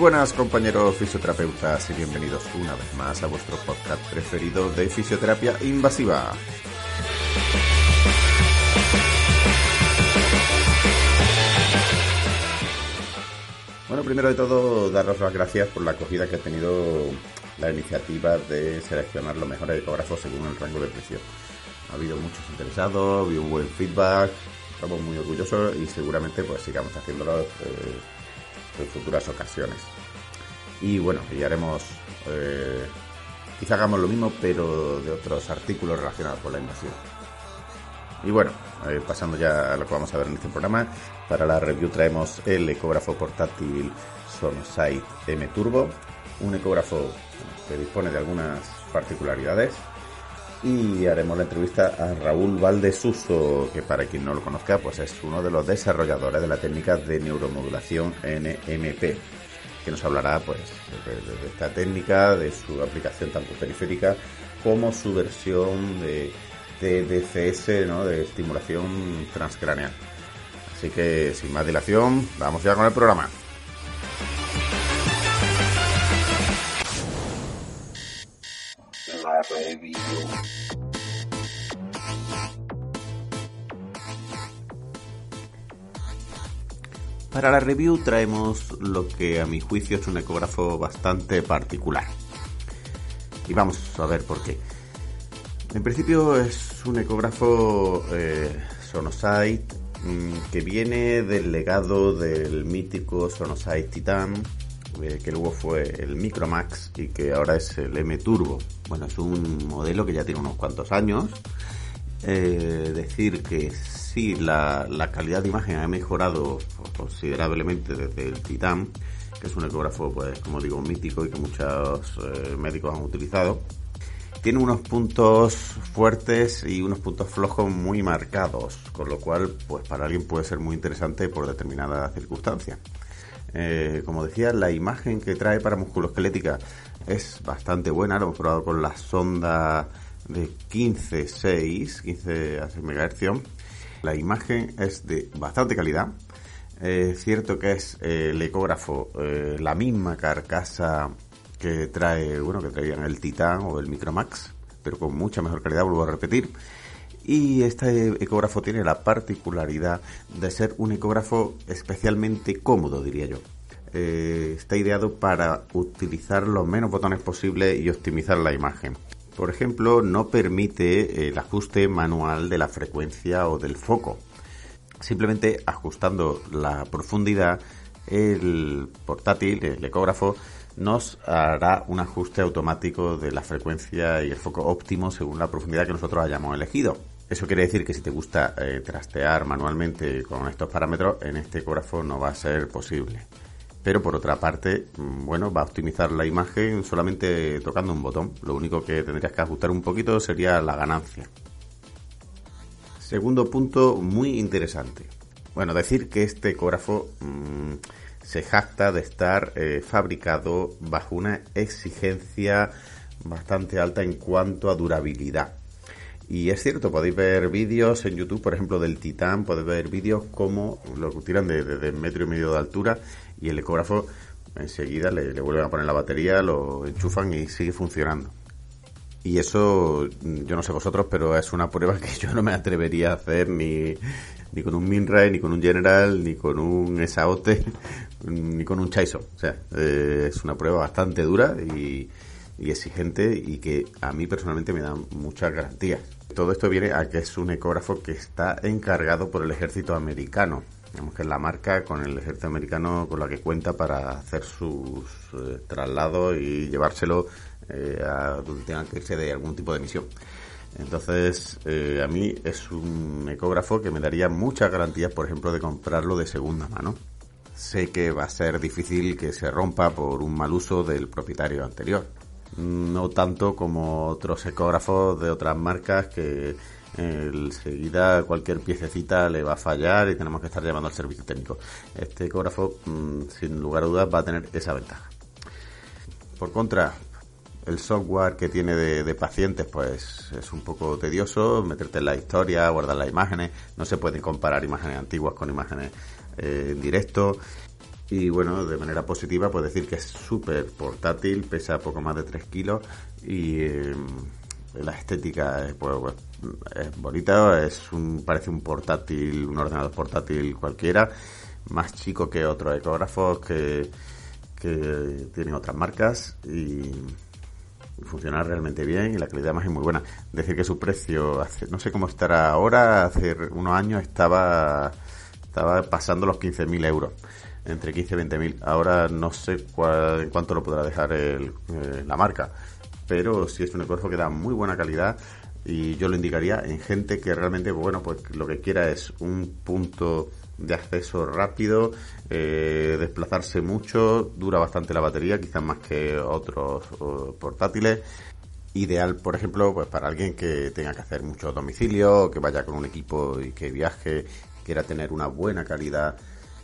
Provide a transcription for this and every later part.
buenas compañeros fisioterapeutas y bienvenidos una vez más a vuestro podcast preferido de fisioterapia invasiva. Bueno, primero de todo, daros las gracias por la acogida que ha tenido la iniciativa de seleccionar los mejores ecógrafos según el rango de precio. Ha habido muchos interesados, ha habido un buen feedback, estamos muy orgullosos y seguramente pues sigamos haciéndolo eh, en futuras ocasiones. Y bueno, y haremos, eh, quizá hagamos lo mismo, pero de otros artículos relacionados con la invasión. Y bueno, eh, pasando ya a lo que vamos a ver en este programa, para la review traemos el ecógrafo portátil Sonosite M Turbo, un ecógrafo que dispone de algunas particularidades y haremos la entrevista a Raúl Valdesuso, que para quien no lo conozca, pues es uno de los desarrolladores de la técnica de neuromodulación NMP, que nos hablará pues de, esta técnica, de su aplicación tanto periférica como su versión de, de DCS, ¿no? de estimulación transcraneal. Así que sin más dilación, vamos ya con el programa. Para la review traemos lo que a mi juicio es un ecógrafo bastante particular. Y vamos a ver por qué. En principio es un ecógrafo eh, Sonosite mm, que viene del legado del mítico Sonosite Titan, que luego fue el Micromax y que ahora es el M Turbo. Bueno, es un modelo que ya tiene unos cuantos años. Eh, decir que sí, la, calidad de imagen ha mejorado considerablemente desde el Titan, que es un ecógrafo, pues como digo, mítico y que muchos eh, médicos han utilizado. Tiene unos puntos fuertes y unos puntos flojos muy marcados, con lo cual, pues para alguien puede ser muy interesante por determinadas circunstancias. Eh, como decía, la imagen que trae para musculoesquelética es bastante buena. Lo hemos probado con la sonda de 15.6, 15 MHz. La imagen es de bastante calidad. Es cierto que es eh, el ecógrafo eh, la misma carcasa que trae, bueno, que traían el Titan o el Micromax, pero con mucha mejor calidad, vuelvo a repetir. Y este ecógrafo tiene la particularidad de ser un ecógrafo especialmente cómodo, diría yo. Eh, está ideado para utilizar los menos botones posibles y optimizar la imagen. Por ejemplo, no permite el ajuste manual de la frecuencia o del foco. Simplemente ajustando la profundidad, el portátil, el ecógrafo, nos hará un ajuste automático de la frecuencia y el foco óptimo según la profundidad que nosotros hayamos elegido. Eso quiere decir que si te gusta eh, trastear manualmente con estos parámetros, en este ecógrafo no va a ser posible. Pero por otra parte, mm, bueno, va a optimizar la imagen solamente tocando un botón. Lo único que tendrías que ajustar un poquito sería la ganancia. Segundo punto muy interesante. Bueno, decir que este ecógrafo mm, se jacta de estar eh, fabricado bajo una exigencia bastante alta en cuanto a durabilidad. Y es cierto, podéis ver vídeos en YouTube, por ejemplo, del Titán, podéis ver vídeos como lo tiran de, de, metro y medio de altura y el ecógrafo enseguida le, vuelven a poner la batería, lo enchufan y sigue funcionando. Y eso, yo no sé vosotros, pero es una prueba que yo no me atrevería a hacer ni, ni con un Minray, ni con un General, ni con un Esaote, ni con un Chaiso. O sea, eh, es una prueba bastante dura y, y exigente y que a mí personalmente me da muchas garantías. Todo esto viene a que es un ecógrafo que está encargado por el ejército americano. Digamos que es la marca con el ejército americano con la que cuenta para hacer sus eh, traslados y llevárselo eh, a donde tengan que irse de algún tipo de misión. Entonces, eh, a mí es un ecógrafo que me daría muchas garantías, por ejemplo, de comprarlo de segunda mano. Sé que va a ser difícil que se rompa por un mal uso del propietario anterior no tanto como otros ecógrafos de otras marcas que enseguida cualquier piececita le va a fallar y tenemos que estar llamando al servicio técnico. Este ecógrafo, mm, sin lugar a dudas, va a tener esa ventaja. Por contra, el software que tiene de, pacientes, pues es un poco tedioso, meterte en la historia, guardar las imágenes, no se pueden comparar imágenes antiguas con imágenes eh, en directo Y bueno, de manera positiva, puedo decir que es súper portátil, pesa poco más de 3 kilos y eh, la estética es, pues, pues, es bonita, es un, parece un portátil, un ordenador portátil cualquiera, más chico que otros ecógrafos que, tienen otras marcas y funciona realmente bien y la calidad más es muy buena. Decir que su precio, no sé cómo estará ahora, hace unos años estaba, estaba pasando los 15.000 euros entre 15 y 20 mil. Ahora no sé cuál, en cuánto lo podrá dejar el, eh, la marca, pero sí es un esfuerzo que da muy buena calidad y yo lo indicaría en gente que realmente, bueno, pues lo que quiera es un punto de acceso rápido, eh, desplazarse mucho, dura bastante la batería, quizás más que otros portátiles. Ideal, por ejemplo, pues para alguien que tenga que hacer mucho domicilio, que vaya con un equipo y que viaje, quiera tener una buena calidad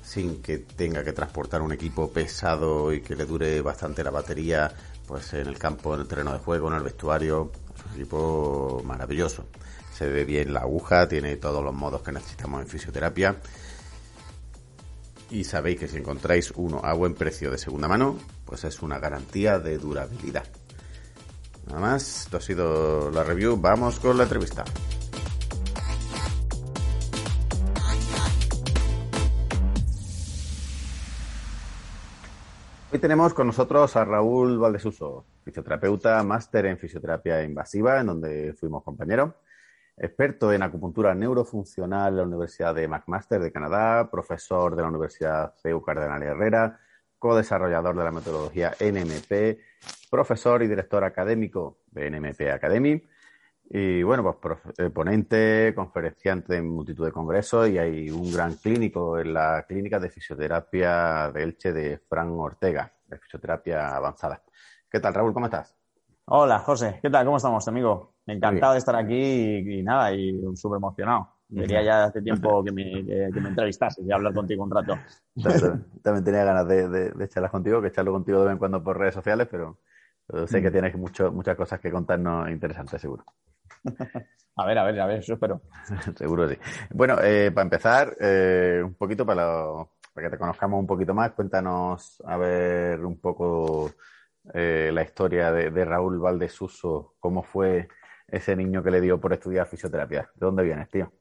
sin que tenga que transportar un equipo pesado y que le dure bastante la batería, pues en el campo, en el terreno de juego, en el vestuario, es un equipo maravilloso. Se ve bien la aguja, tiene todos los modos que necesitamos en fisioterapia. Y sabéis que si encontráis uno a buen precio de segunda mano, pues es una garantía de durabilidad. Nada más, esto ha sido la review, vamos con la entrevista. Hoy tenemos con nosotros a Raúl Valdesuso, fisioterapeuta, máster en fisioterapia invasiva, en donde fuimos compañeros, experto en acupuntura neurofuncional en la Universidad de McMaster de Canadá, profesor de la Universidad CEU Cardenal Herrera, co-desarrollador de la metodología NMP, profesor y director académico de NMP Academy, y bueno, pues eh, ponente, conferenciante en multitud de congresos y hay un gran clínico en la clínica de fisioterapia de Elche de Fran Ortega, de fisioterapia avanzada. ¿Qué tal, Raúl? ¿Cómo estás? Hola, José. ¿Qué tal? ¿Cómo estamos, amigo? Encantado de estar aquí y, nada, y súper emocionado. Quería ya hace tiempo que me, que, me entrevistases y hablar contigo un rato. También, tenía ganas de, de, charlar contigo, que charlo contigo de vez en cuando por redes sociales, pero, sé que tienes mucho, muchas cosas que contarnos interesantes, seguro. A ver, a ver, a ver, eso espero. Seguro sí. Bueno, eh, para empezar, eh, un poquito para, para, que te conozcamos un poquito más, cuéntanos a ver un poco eh, la historia de, de, Raúl Valdesuso, cómo fue ese niño que le dio por estudiar fisioterapia. ¿De dónde vienes, tío?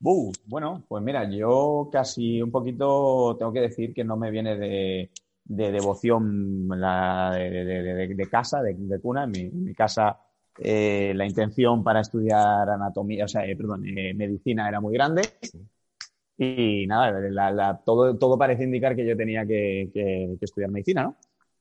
bueno, pues mira, yo casi un poquito tengo que decir que no me viene de, devoción de, casa, de, cuna. en mi casa eh, la intención para estudiar anatomía, o sea, eh, perdón, eh, medicina era muy grande. Y nada, todo, todo parece indicar que yo tenía que, estudiar medicina, ¿no?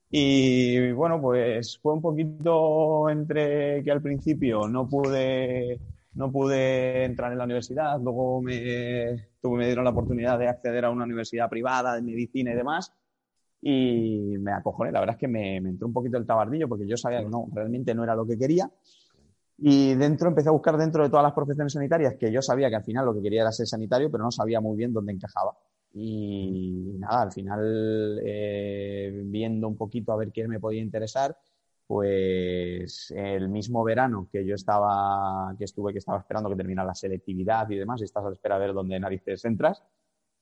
Y bueno, pues fue un poquito entre que al principio no pude, no pude entrar en la universidad, luego me, me dieron la oportunidad de acceder a una universidad privada de medicina y demás, y me acojoné. La verdad es que me, me, entró un poquito el tabardillo porque yo sabía que no, realmente no era lo que quería. Y dentro empecé a buscar dentro de todas las profesiones sanitarias, que yo sabía que al final lo que quería era ser sanitario, pero no sabía muy bien dónde encajaba. Y nada, al final, eh, viendo un poquito a ver qué me podía interesar, pues el mismo verano que yo estaba, que estuve, que estaba esperando que terminara la selectividad y demás, y estás a la espera a ver dónde narices entras,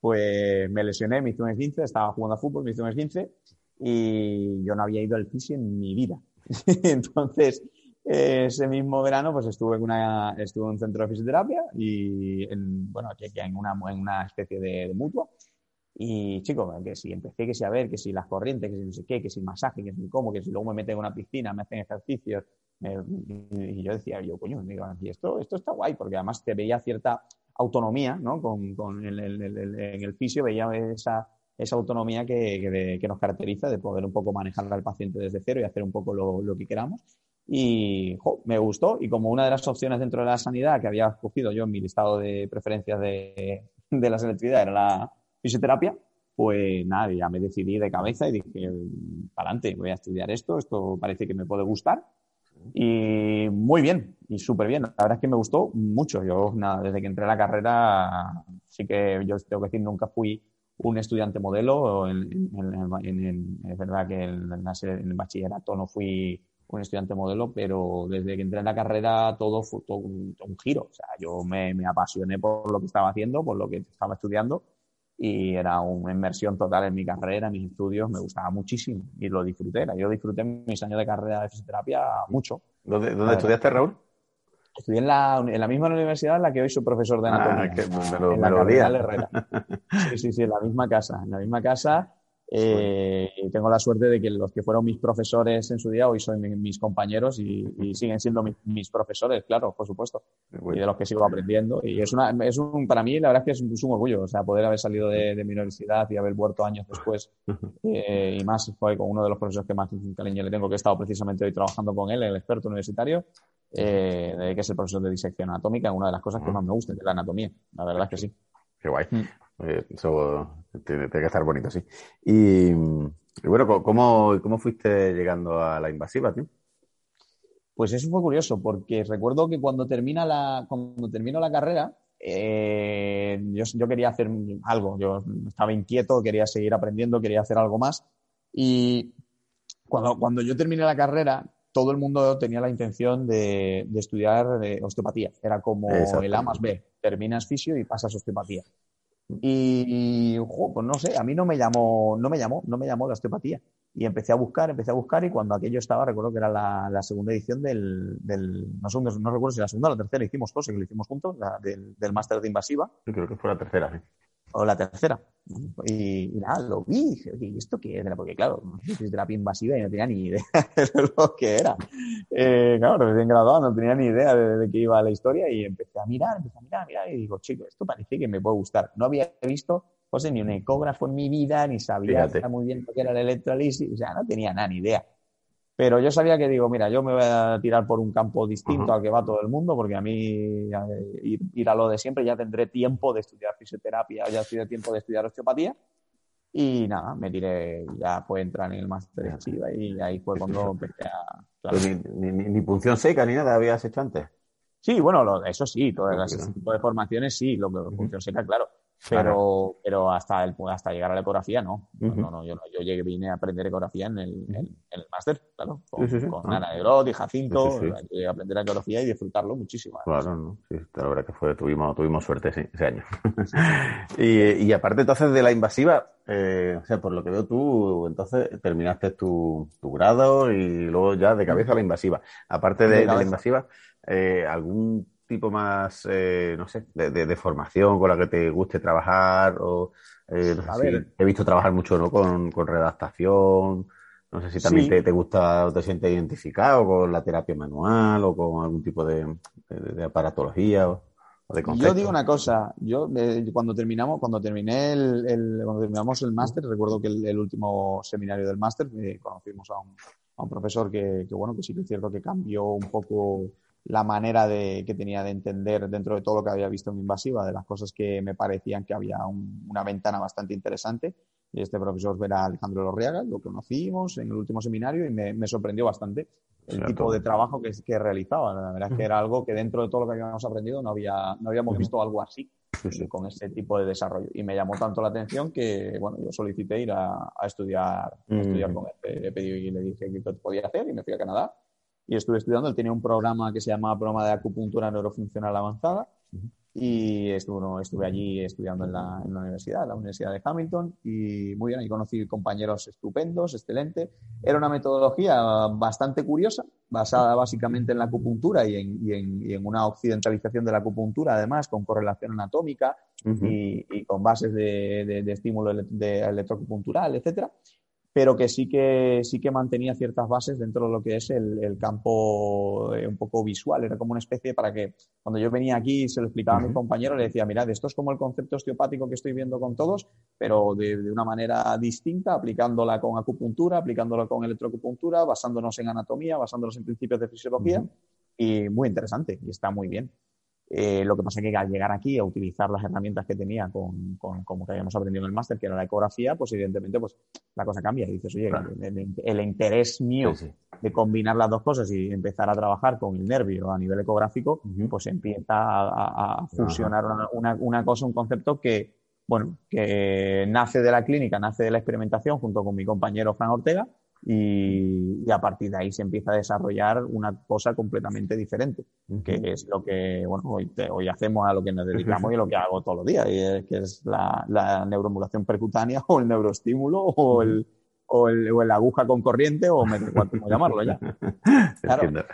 pues me lesioné, me hice un 15, estaba jugando a fútbol, me hice un 15 y yo no había ido al fisio en mi vida. Entonces, ese mismo verano, pues estuve en, una, estuve en un centro de fisioterapia y, en, bueno, aquí, en, una, en una especie de, mutua. Y chicos, que si empecé, que si a ver, que si las corrientes, que si no sé qué, que si masaje, que si cómo, que si luego me meten en una piscina, me hacen ejercicios. y yo decía, yo, coño, digo, esto, esto está guay, porque además te veía cierta autonomía, ¿no? Con, con el, en el fisio veía esa, esa autonomía que, que, nos caracteriza de poder un poco manejar al paciente desde cero y hacer un poco lo, lo que queramos. Y me gustó y como una de las opciones dentro de la sanidad que había escogido yo en mi listado de preferencias de, de la selectividad era la fisioterapia, pues nada, ya me decidí de cabeza y dije, para adelante, voy a estudiar esto, esto parece que me puede gustar y muy bien, y súper bien. La verdad es que me gustó mucho. Yo, nada, desde que entré a la carrera, sí que yo tengo que decir, nunca fui un estudiante modelo. Es verdad que en, el bachillerato no fui un estudiante modelo, pero desde que entré en la carrera todo fue un, giro. O sea, yo me, me, apasioné por lo que estaba haciendo, por lo que estaba estudiando y era una inmersión total en mi carrera, en mis estudios, me gustaba muchísimo y lo disfruté. Yo disfruté mis años de carrera de fisioterapia mucho. ¿Dónde, dónde estudiaste, Raúl? Estudié en la, en la, misma universidad en la que hoy soy profesor de ah, anatomía. Ah, me lo, en la Herrera. Sí, sí, sí, en la misma casa. En la misma casa eh, tengo la suerte de que los que fueron mis profesores en su día hoy son mis compañeros y, siguen siendo mis, profesores, claro, por supuesto, y de los que sigo aprendiendo. Y es, una, es un, para mí, la verdad es que es un, orgullo, o sea, poder haber salido de, mi universidad y haber vuelto años después, eh, y más fue con uno de los profesores que más cariño le tengo, que he estado precisamente hoy trabajando con él, el experto universitario, eh, que es el profesor de disección anatómica, una de las cosas que más me gusta, es la anatomía, la verdad es que sí. Qué guay. Mm. Eso tiene, que estar bonito, sí. Y, bueno, ¿cómo, ¿cómo fuiste llegando a la invasiva, tío? Pues eso fue curioso, porque recuerdo que cuando termina la, cuando termino la carrera, eh, yo, yo, quería hacer algo, yo estaba inquieto, quería seguir aprendiendo, quería hacer algo más. Y cuando, cuando yo terminé la carrera, todo el mundo tenía la intención de, de estudiar osteopatía. Era como el A más B, terminas fisio y pasas osteopatía. Y, pues no sé, a mí no me llamó, no me llamó, no me llamó la osteopatía. Y empecé a buscar, empecé a buscar y cuando aquello estaba, recuerdo que era la, segunda edición del, no, no, recuerdo si la segunda o la tercera, hicimos cosas que lo hicimos juntos, del, del máster de invasiva. Yo creo que fue la tercera, o la tercera. Y, nada, lo vi, ¿y esto qué era? Porque claro, terapia invasiva y no tenía ni idea de lo que era. Eh, claro, recién graduado, no tenía ni idea de, qué iba la historia y empecé a mirar, empecé a mirar, mirar y digo, chico, esto parece que me puede gustar. No había visto, José, ni un ecógrafo en mi vida, ni sabía muy bien lo que era el electrolisis, o sea, no tenía nada, ni idea. Pero yo sabía que digo, mira, yo me voy a tirar por un campo distinto al que va todo el mundo, porque a mí ir, a lo de siempre ya tendré tiempo de estudiar fisioterapia, ya tendré tiempo de estudiar osteopatía. Y nada, me tiré, ya pude entrar en el máster de Chiva y ahí fue cuando empecé a... Ni, ni, punción seca ni nada habías hecho antes. Sí, bueno, eso sí, todas ese tipo de formaciones sí, lo que punción seca, claro. Pero, pero hasta, el, hasta llegar a la ecografía, no. no, no, yo, yo llegué, vine a aprender ecografía en el, en, el máster, claro, con, con Ana de y Jacinto, llegué a aprender ecografía y disfrutarlo muchísimo. Claro, ¿no? Sí, la verdad que fue, tuvimos, tuvimos suerte sí, ese año. y, y, aparte entonces de la invasiva, eh, o sea, por lo que veo tú, entonces terminaste tu, tu grado y luego ya de cabeza la invasiva. Aparte de, de la invasiva, eh, ¿algún tipo más, eh, no sé, de, formación con la que te guste trabajar? O, eh, he visto trabajar mucho ¿no? con, redactación. No sé si también te, gusta o te sientes identificado con la terapia manual o con algún tipo de, aparatología o, de Yo digo una cosa, yo eh, cuando terminamos, cuando terminé el, cuando terminamos el máster, recuerdo que el, último seminario del máster conocimos a un, a un profesor que, que, bueno, que sí que es cierto que cambió un poco la manera de, que tenía de entender dentro de todo lo que había visto en Invasiva, de las cosas que me parecían que había una ventana bastante interesante. Y este profesor era Alejandro Lorriaga, lo conocimos en el último seminario y me, sorprendió bastante el tipo de trabajo que, que realizaba. La verdad es que era algo que dentro de todo lo que habíamos aprendido no, había, no habíamos visto algo así. con ese tipo de desarrollo. Y me llamó tanto la atención que, bueno, yo solicité ir a, estudiar, estudiar con él. Le pedí y le dije qué podía hacer y me fui a Canadá y estuve estudiando. Él tenía un programa que se llamaba Programa de Acupuntura Neurofuncional Avanzada y estuve, estuve allí estudiando en la, en la, universidad, en la Universidad de Hamilton y muy bien, ahí conocí compañeros estupendos, excelente. Era una metodología bastante curiosa, basada básicamente en la acupuntura y en, y en, y en una occidentalización de la acupuntura, además, con correlación anatómica y, con bases de, de, de estímulo de electroacupuntural, etcétera pero que sí que sí que mantenía ciertas bases dentro de lo que es el, campo eh, un poco visual. Era como una especie para que cuando yo venía aquí y se lo explicaba a mi compañero, le decía, mirad, esto es como el concepto osteopático que estoy viendo con todos, pero de, una manera distinta, aplicándola con acupuntura, aplicándola con electroacupuntura, basándonos en anatomía, basándonos en principios de fisiología. Y muy interesante, y está muy bien. Eh, lo que pasa es que al llegar aquí a utilizar las herramientas que tenía con, con como que habíamos aprendido en el máster, que era la ecografía, pues evidentemente pues la cosa cambia. Y dices, oye, el, interés mío de combinar las dos cosas y empezar a trabajar con el nervio a nivel ecográfico, pues empieza a, fusionar una, una, cosa, un concepto que, bueno, que nace de la clínica, nace de la experimentación junto con mi compañero Fran Ortega, y, a partir de ahí se empieza a desarrollar una cosa completamente diferente, que es lo que bueno, hoy, hoy hacemos a lo que nos dedicamos y lo que hago todos los días, y que es la, la neuromodulación percutánea o el neuroestímulo o el, o el, o el aguja con corriente o me cómo llamarlo ya. Claro.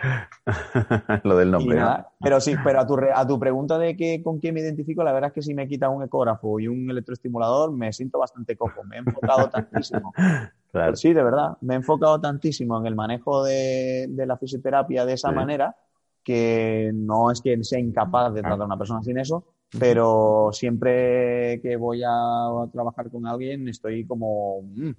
Lo del nombre. Pero sí, pero a tu, a tu pregunta de que con quién me identifico, la verdad es que si me quita un ecógrafo y un electroestimulador, me siento bastante cojo. Me he enfocado tantísimo. Claro. Sí, de verdad. Me he enfocado tantísimo en el manejo de, de la fisioterapia de esa manera que no es que sea incapaz de tratar a una persona sin eso, pero siempre que voy a trabajar con alguien estoy como... Mm,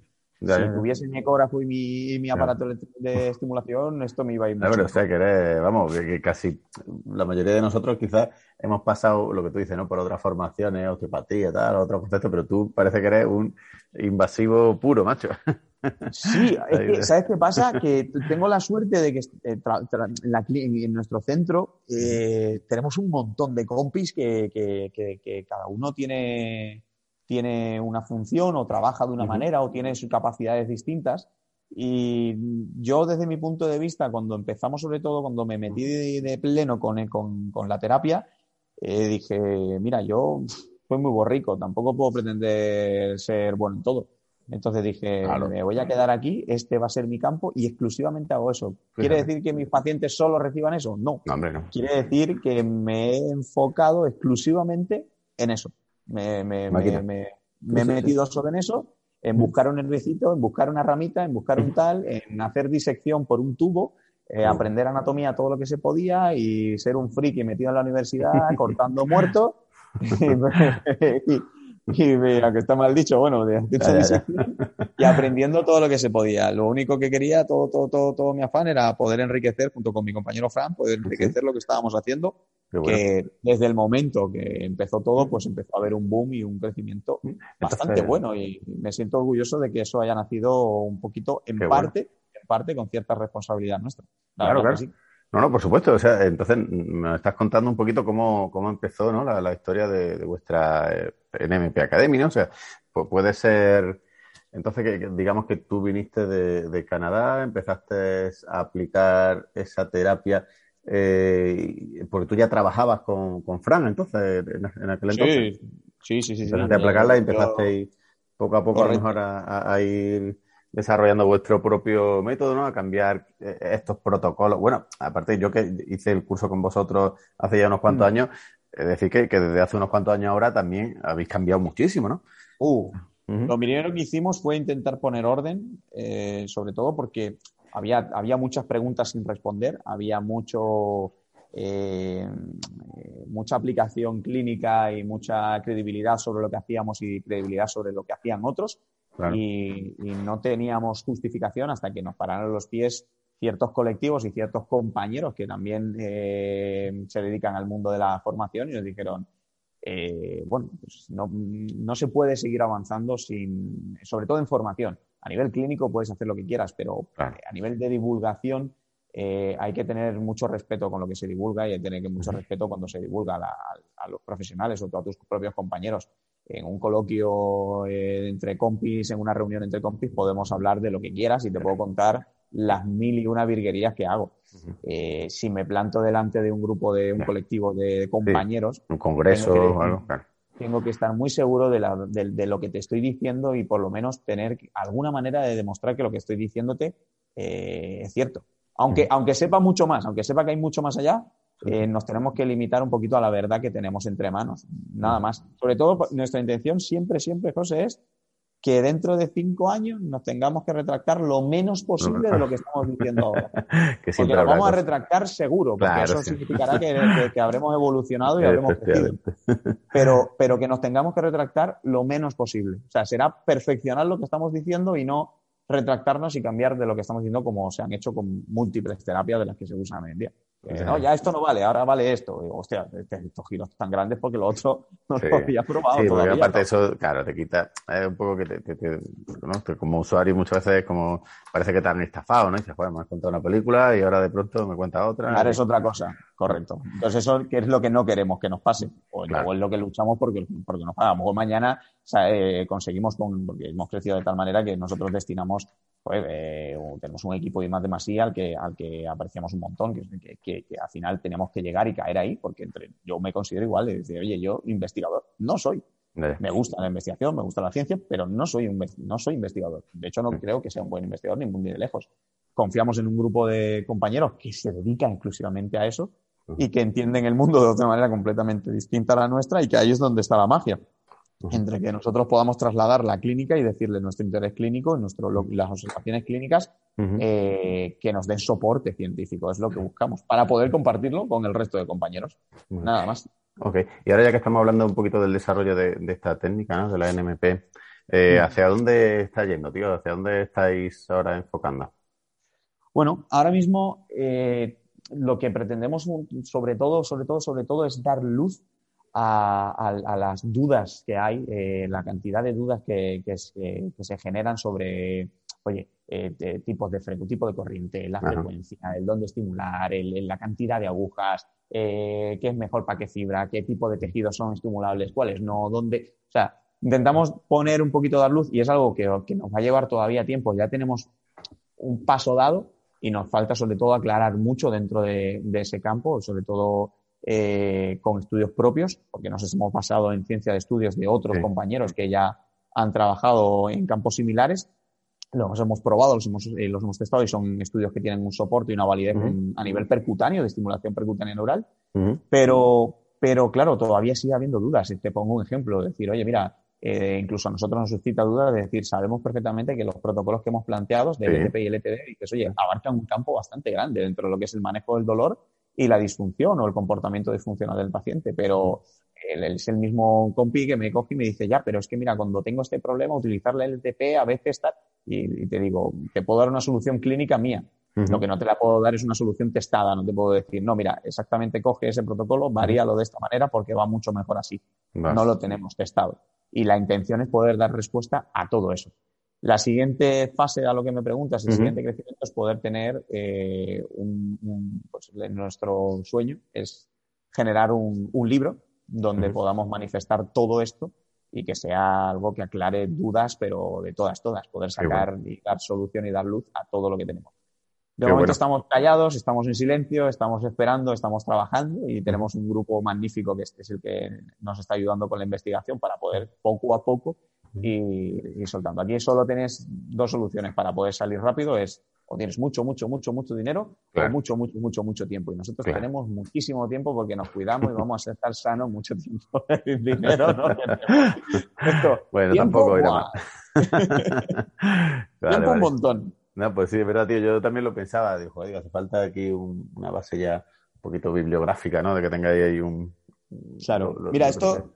si tuviese mi ecógrafo y mi, mi aparato de estimulación, esto me iba a ir mucho. o sea, que vamos, que, casi la mayoría de nosotros quizás hemos pasado lo que tú dices, ¿no? Por otras formaciones, osteopatía, tal, otros conceptos, pero tú parece que eres un invasivo puro, macho. Sí, es que, ¿sabes qué pasa? Que tengo la suerte de que eh, en, nuestro centro eh, tenemos un montón de compis que, que cada uno tiene tiene una función o trabaja de una manera o tiene sus capacidades distintas. Y yo desde mi punto de vista, cuando empezamos sobre todo, cuando me metí de, pleno con, con, la terapia, eh, dije, mira, yo soy muy borrico, tampoco puedo pretender ser bueno en todo. Entonces dije, me voy a quedar aquí, este va a ser mi campo y exclusivamente hago eso. ¿Quiere decir que mis pacientes solo reciban eso? No. no. Quiere decir que me he enfocado exclusivamente en eso. Me, me, me, me he metido solo en eso, en buscar un nerviecito, en buscar una ramita, en buscar un tal, en hacer disección por un tubo, eh, aprender anatomía todo lo que se podía y ser un friki metido en la universidad, cortando muertos. y, aunque está mal dicho, bueno, de y aprendiendo todo lo que se podía. Lo único que quería, todo, todo, todo, todo mi afán era poder enriquecer, junto con mi compañero Fran, poder enriquecer lo que estábamos haciendo que desde el momento que empezó todo, pues empezó a haber un boom y un crecimiento bastante bueno y me siento orgulloso de que eso haya nacido un poquito en parte, en parte con cierta responsabilidad nuestra. claro, claro. No, no, por supuesto. O sea, entonces me estás contando un poquito cómo, cómo empezó ¿no? la, historia de, vuestra eh, NMP Academy, ¿no? O sea, puede ser... Entonces, que, digamos que tú viniste de, de Canadá, empezaste a aplicar esa terapia eh, porque tú ya trabajabas con, con Fran entonces, en, aquel entonces. Sí, sí, sí. Empezaste a aplacarla y empezaste poco a poco a mejor a, ir desarrollando vuestro propio método, ¿no? A cambiar eh, estos protocolos. Bueno, aparte yo que hice el curso con vosotros hace ya unos cuantos mm. años, es decir, que, que, desde hace unos cuantos años ahora también habéis cambiado muchísimo, ¿no? Uh, Lo primero que hicimos fue intentar poner orden, eh, sobre todo porque había, había muchas preguntas sin responder, había mucho, eh, mucha aplicación clínica y mucha credibilidad sobre lo que hacíamos y credibilidad sobre lo que hacían otros. Y, no teníamos justificación hasta que nos pararon los pies ciertos colectivos y ciertos compañeros que también eh, se dedican al mundo de la formación y nos dijeron, eh, bueno, pues no, no, se puede seguir avanzando sin, sobre todo en formación. A nivel clínico puedes hacer lo que quieras, pero a nivel de divulgación eh, hay que tener mucho respeto con lo que se divulga y hay que tener mucho respeto cuando se divulga a, los profesionales o a tus propios compañeros. En un coloquio eh, entre compis, en una reunión entre compis, podemos hablar de lo que quieras y te puedo contar las mil y una virguerías que hago. Eh, si me planto delante de un grupo, de un colectivo de compañeros. Un congreso o algo, claro tengo que estar muy seguro de, la, de, lo que te estoy diciendo y por lo menos tener alguna manera de demostrar que lo que estoy diciéndote eh, es cierto. Aunque, aunque sepa mucho más, aunque sepa que hay mucho más allá, eh, nos tenemos que limitar un poquito a la verdad que tenemos entre manos. Nada más. Sobre todo, nuestra intención siempre, siempre, José, es que dentro de cinco años nos tengamos que retractar lo menos posible de lo que estamos diciendo ahora. porque nos vamos a retractar seguro, porque eso significará que, habremos evolucionado y habremos crecido. Pero, pero que nos tengamos que retractar lo menos posible. O sea, será perfeccionar lo que estamos diciendo y no retractarnos y cambiar de lo que estamos diciendo como se han hecho con múltiples terapias de las que se usan hoy en día. No, ya esto no vale, ahora vale esto. hostia, estos giros tan grandes porque lo otro no lo había probado. Sí, porque aparte eso, claro, te quita, es un poco que te, como usuario muchas veces es como, parece que te han estafado, ¿no? Y dices, bueno, me has contado una película y ahora de pronto me cuenta otra. Claro, es otra cosa, correcto. Entonces eso que es lo que no queremos que nos pase, o, es lo que luchamos porque, porque nos pagamos. O mañana eh, conseguimos, con, porque hemos crecido de tal manera que nosotros destinamos pues, eh, tenemos un equipo de más de Masía al que, al que apreciamos un montón, que, que, que, al final tenemos que llegar y caer ahí, porque entre, yo me considero igual de decir, oye, yo investigador no soy. Me gusta la investigación, me gusta la ciencia, pero no soy, un, no soy investigador. De hecho, no mm. creo que sea un buen investigador ni muy de lejos. Confiamos en un grupo de compañeros que se dedican exclusivamente a eso y que entienden el mundo de otra manera completamente distinta a la nuestra y que ahí es donde está la magia entre que nosotros podamos trasladar la clínica y decirle nuestro interés clínico, nuestro, las observaciones clínicas, eh, que nos den soporte científico. Es lo que buscamos para poder compartirlo con el resto de compañeros. Nada más. Ok, y ahora ya que estamos hablando un poquito del desarrollo de, esta técnica, ¿no? de la NMP, eh, ¿hacia dónde está yendo, tío? ¿Hacia dónde estáis ahora enfocando? Bueno, ahora mismo eh, lo que pretendemos sobre todo, sobre todo, sobre todo es dar luz a, las dudas que hay, eh, la cantidad de dudas que, se, generan sobre, oye, eh, tipos de frecuencia, tipo de corriente, la frecuencia, el dónde estimular, la cantidad de agujas, eh, qué es mejor para qué fibra, qué tipo de tejidos son estimulables, cuáles no, dónde. O sea, intentamos poner un poquito de luz y es algo que, nos va a llevar todavía tiempo. Ya tenemos un paso dado y nos falta sobre todo aclarar mucho dentro de, de ese campo, sobre todo eh, con estudios propios, porque nos hemos basado en ciencia de estudios de otros compañeros que ya han trabajado en campos similares. Los hemos probado, los hemos, eh, los hemos testado y son estudios que tienen un soporte y una validez a nivel percutáneo, de estimulación percutánea neural. pero, pero claro, todavía sigue habiendo dudas. Te pongo un ejemplo, decir, oye, mira, eh, incluso a nosotros nos suscita dudas de decir, sabemos perfectamente que los protocolos que hemos planteado de BTP y LTD, que oye, abarcan un campo bastante grande dentro de lo que es el manejo del dolor y la disfunción o el comportamiento disfuncional del paciente, pero es el mismo compi que me coge y me dice, ya, pero es que mira, cuando tengo este problema, utilizar la LTP a veces está, y, te digo, te puedo dar una solución clínica mía. Lo que no te la puedo dar es una solución testada, no te puedo decir, no, mira, exactamente coge ese protocolo, varíalo de esta manera porque va mucho mejor así. No lo tenemos testado. Y la intención es poder dar respuesta a todo eso. La siguiente fase a lo que me preguntas, el siguiente crecimiento es poder tener eh, un, pues, nuestro sueño es generar un, libro donde podamos manifestar todo esto y que sea algo que aclare dudas, pero de todas, todas, poder sacar y dar solución y dar luz a todo lo que tenemos. De momento estamos callados, estamos en silencio, estamos esperando, estamos trabajando y tenemos un grupo magnífico que este es el que nos está ayudando con la investigación para poder poco a poco y, soltando. Aquí solo tienes dos soluciones para poder salir rápido, es o tienes mucho, mucho, mucho, mucho dinero o mucho, mucho, mucho, mucho tiempo. Y nosotros tenemos muchísimo tiempo porque nos cuidamos y vamos a estar sanos mucho tiempo. dinero, ¿no? bueno, tampoco irá más. tiempo un montón. No, pues sí, es verdad, tío. Yo también lo pensaba. Dijo, hace falta aquí una base ya un poquito bibliográfica, ¿no? De que tengáis ahí un, Claro, mira, esto,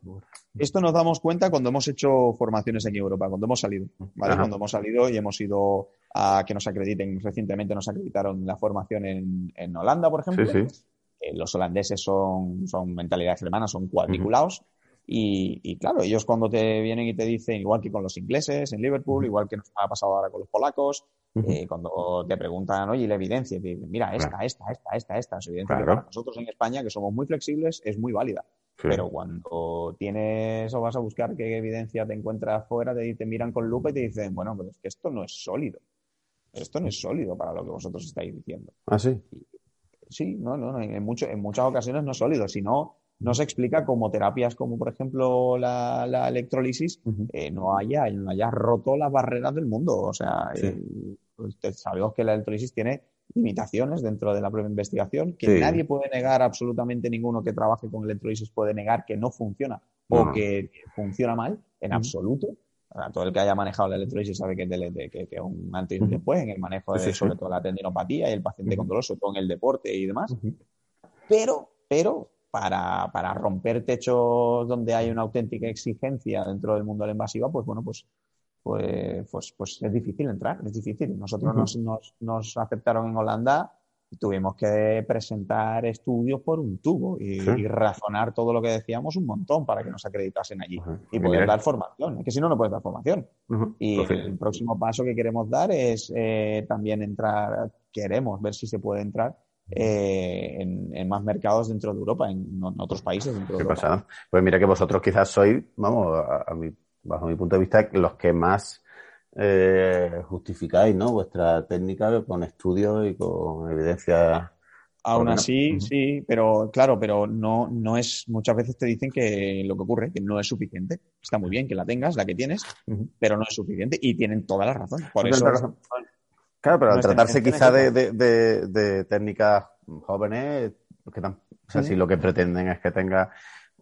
esto nos damos cuenta cuando hemos hecho formaciones en Europa, cuando hemos salido, ¿vale? Cuando hemos salido y hemos ido a que nos acrediten. Recientemente nos acreditaron la formación en, Holanda, por ejemplo. Eh, los holandeses son, son mentalidades alemanas, son cuadriculados. y, claro, ellos cuando te vienen y te dicen, igual que con los ingleses en Liverpool, igual que nos ha pasado ahora con los polacos, eh, cuando te preguntan, oye, la evidencia, te dicen, mira, esta, esta, esta, esta, esta. Es evidente que para nosotros en España, que somos muy flexibles, es muy válida. Pero cuando tienes o vas a buscar qué evidencia te encuentras fuera, te, te miran con lupa y te dicen, bueno, pero es que esto no es sólido. Esto no es sólido para lo que vosotros estáis diciendo. Ah, sí. Sí, no, no, en, mucho, en muchas ocasiones no es sólido, sino no se explica como terapias como, por ejemplo, la, la electrólisis eh, no, haya, no haya roto las barreras del mundo. O sea, sabemos que la electrólisis tiene limitaciones dentro de la propia investigación, que nadie puede negar, absolutamente ninguno que trabaje con electrolisis puede negar que no funciona o que funciona mal, en absoluto. todo el que haya manejado la electrolisis sabe que es, un antes y un después en el manejo de, sobre todo la tendinopatía y el paciente con dolor, sobre todo en el deporte y demás. Pero, pero, para, para romper techos donde hay una auténtica exigencia dentro del mundo de la invasiva, pues bueno, pues pues, pues, pues es difícil entrar, es difícil. Nosotros nos, nos, aceptaron en Holanda tuvimos que presentar estudios por un tubo y, razonar todo lo que decíamos un montón para que nos acreditasen allí y poder dar formación. Es que si no, no puedes dar formación. Y el próximo paso que queremos dar es eh, también entrar, queremos ver si se puede entrar eh, en, más mercados dentro de Europa, en, otros países dentro de Europa. Pues mira que vosotros quizás sois, vamos, a, bajo mi punto de vista, los que más eh, justificáis ¿no? vuestra técnica con estudios y con evidencia. Aún así, sí, pero claro, pero no, no es, muchas veces te dicen que lo que ocurre, que no es suficiente. Está muy bien que la tengas, la que tienes, pero no es suficiente y tienen toda la razón. Por eso, Claro, pero al tratarse quizá de, de, técnicas jóvenes, que o sea, si lo que pretenden es que tenga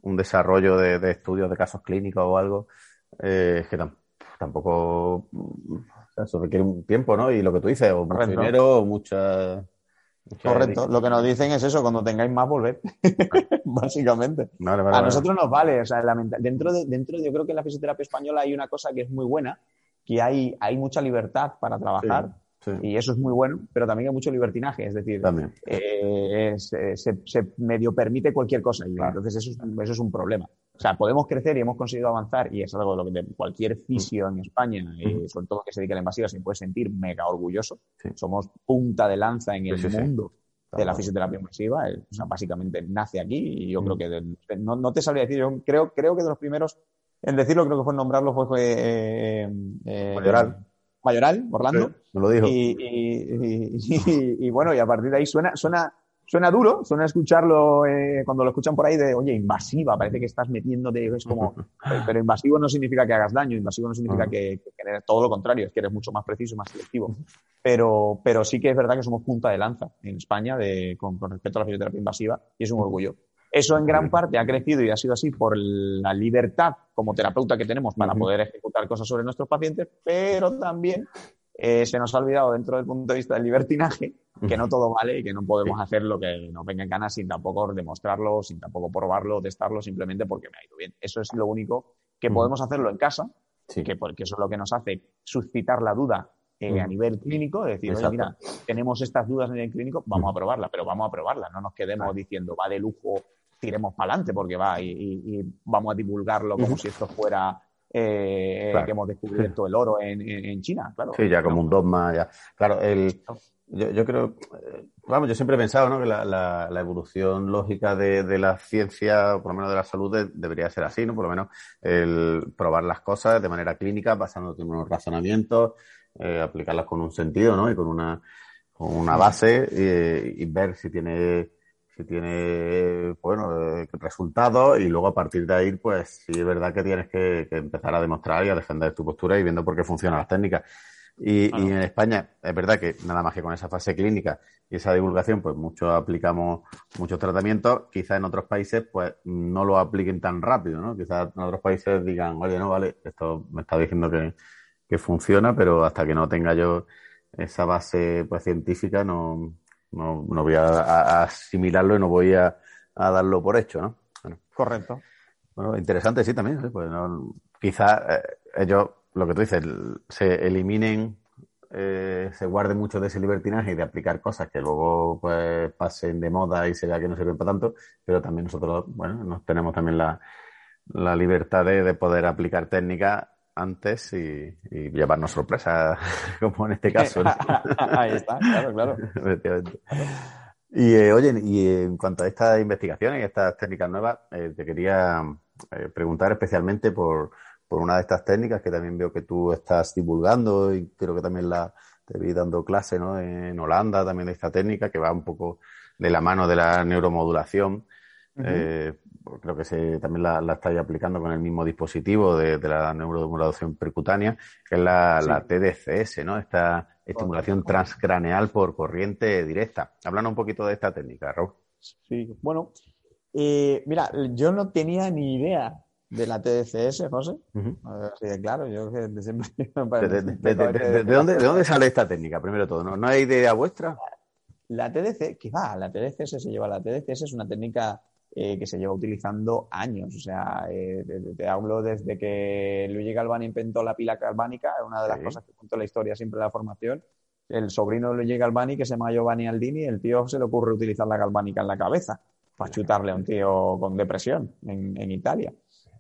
un desarrollo de, estudios de casos clínicos o algo, eh, es que tampoco eso requiere un tiempo, ¿no? Y lo que tú dices, o mucho dinero, o mucha, Correcto. Lo que nos dicen es eso, cuando tengáis más, volver. Básicamente. a nosotros nos vale. O sea, dentro de, dentro de, yo creo que en la fisioterapia española hay una cosa que es muy buena, que hay, hay mucha libertad para trabajar. Y eso es muy bueno, pero también hay mucho libertinaje, es decir, eh, se, medio permite cualquier cosa y entonces eso es, eso es un problema. O sea, podemos crecer y hemos conseguido avanzar y es algo de lo que cualquier fisio en España, y sobre todo que se dedica a la invasiva, se puede sentir mega orgulloso. Somos punta de lanza en el mundo de la fisioterapia invasiva. Eh, o sea, básicamente nace aquí y yo creo que no, no, te sabría decir, yo creo, creo que de los primeros en decirlo, creo que fue nombrarlo fue, eh, eh, Mayoral, Orlando. lo dijo. Y, bueno, y a partir de ahí suena, suena, suena duro, suena escucharlo eh, cuando lo escuchan por ahí de, oye, invasiva, parece que estás metiéndote, es como, pero invasivo no significa que hagas daño, invasivo no significa que, que, todo lo contrario, es que eres mucho más preciso y más selectivo. Pero, pero sí que es verdad que somos punta de lanza en España de, con, con respecto a la fisioterapia invasiva y es un orgullo. Eso en gran parte ha crecido y ha sido así por la libertad como terapeuta que tenemos para poder ejecutar cosas sobre nuestros pacientes, pero también eh, se nos ha olvidado dentro del punto de vista del libertinaje que no todo vale y que no podemos hacer lo que nos venga en ganas sin tampoco demostrarlo, sin tampoco probarlo, testarlo, simplemente porque me ha ido bien. Eso es lo único que podemos hacerlo en casa, que porque eso es lo que nos hace suscitar la duda eh, a nivel clínico, decir, oye, mira, tenemos estas dudas a nivel clínico, vamos a probarla, pero vamos a probarla, no nos quedemos diciendo, va de lujo tiremos para adelante porque va y, vamos a divulgarlo como si esto fuera eh, que hemos descubierto el oro en, China, claro. Sí, ya como un dogma, ya. Claro, el, yo, creo, eh, vamos, yo siempre he pensado ¿no? que la, la, evolución lógica de, la ciencia, por lo menos de la salud, debería ser así, ¿no? Por lo menos el probar las cosas de manera clínica, basándote en unos razonamientos, eh, aplicarlas con un sentido, ¿no? Y con una, con una base y ver si tiene si tiene bueno eh, resultados y luego a partir de ahí pues sí es verdad que tienes que, empezar a demostrar y a defender tu postura y viendo por qué funcionan las técnicas. Y, y, en España es verdad que nada más que con esa fase clínica y esa divulgación pues mucho aplicamos muchos tratamientos. Quizás en otros países pues no lo apliquen tan rápido no quizás en otros países digan oye no vale esto me está diciendo que, que funciona pero hasta que no tenga yo esa base pues científica no no, no voy a, asimilarlo y no voy a, darlo por hecho, ¿no? Correcto. Bueno, interesante, sí, también. Pues no, quizá eh, ellos, lo que tú dices, se eliminen, eh, se guarden mucho de ese libertinaje y de aplicar cosas que luego pues pasen de moda y se vea que no sirven para tanto, pero también nosotros, bueno, nos tenemos también la, la libertad de, de poder aplicar técnicas antes y, llevarnos sorpresa, como en este caso. Ahí está, claro, claro. y eh, oye, y en cuanto a estas investigaciones y estas técnicas nuevas, eh, te quería eh, preguntar especialmente por, por una de estas técnicas que también veo que tú estás divulgando y creo que también la te vi dando clase ¿no? en Holanda también de esta técnica que va un poco de la mano de la neuromodulación eh, creo que se, también la, la, estáis aplicando con el mismo dispositivo de, la neuromodulación percutánea, que es la, TDCS, ¿no? Esta estimulación transcraneal por corriente directa. Hablando un poquito de esta técnica, Raúl. Sí, bueno, eh, mira, yo no tenía ni idea de la TDCS, José. claro, yo siempre ¿De, dónde, ¿De dónde sale esta técnica, primero todo? ¿No, ¿No hay idea vuestra? La TDC, que va, la TDCS se lleva, la TDCS es una técnica eh, que se lleva utilizando años. O sea, eh, te, hablo desde que Luigi Galvani inventó la pila galvánica, una de las cosas que cuento la historia siempre de la formación, el sobrino le llega al Bani que se llama Giovanni Aldini el tío se le ocurre utilizar la galvánica en la cabeza para chutarle a un tío con depresión en, Italia.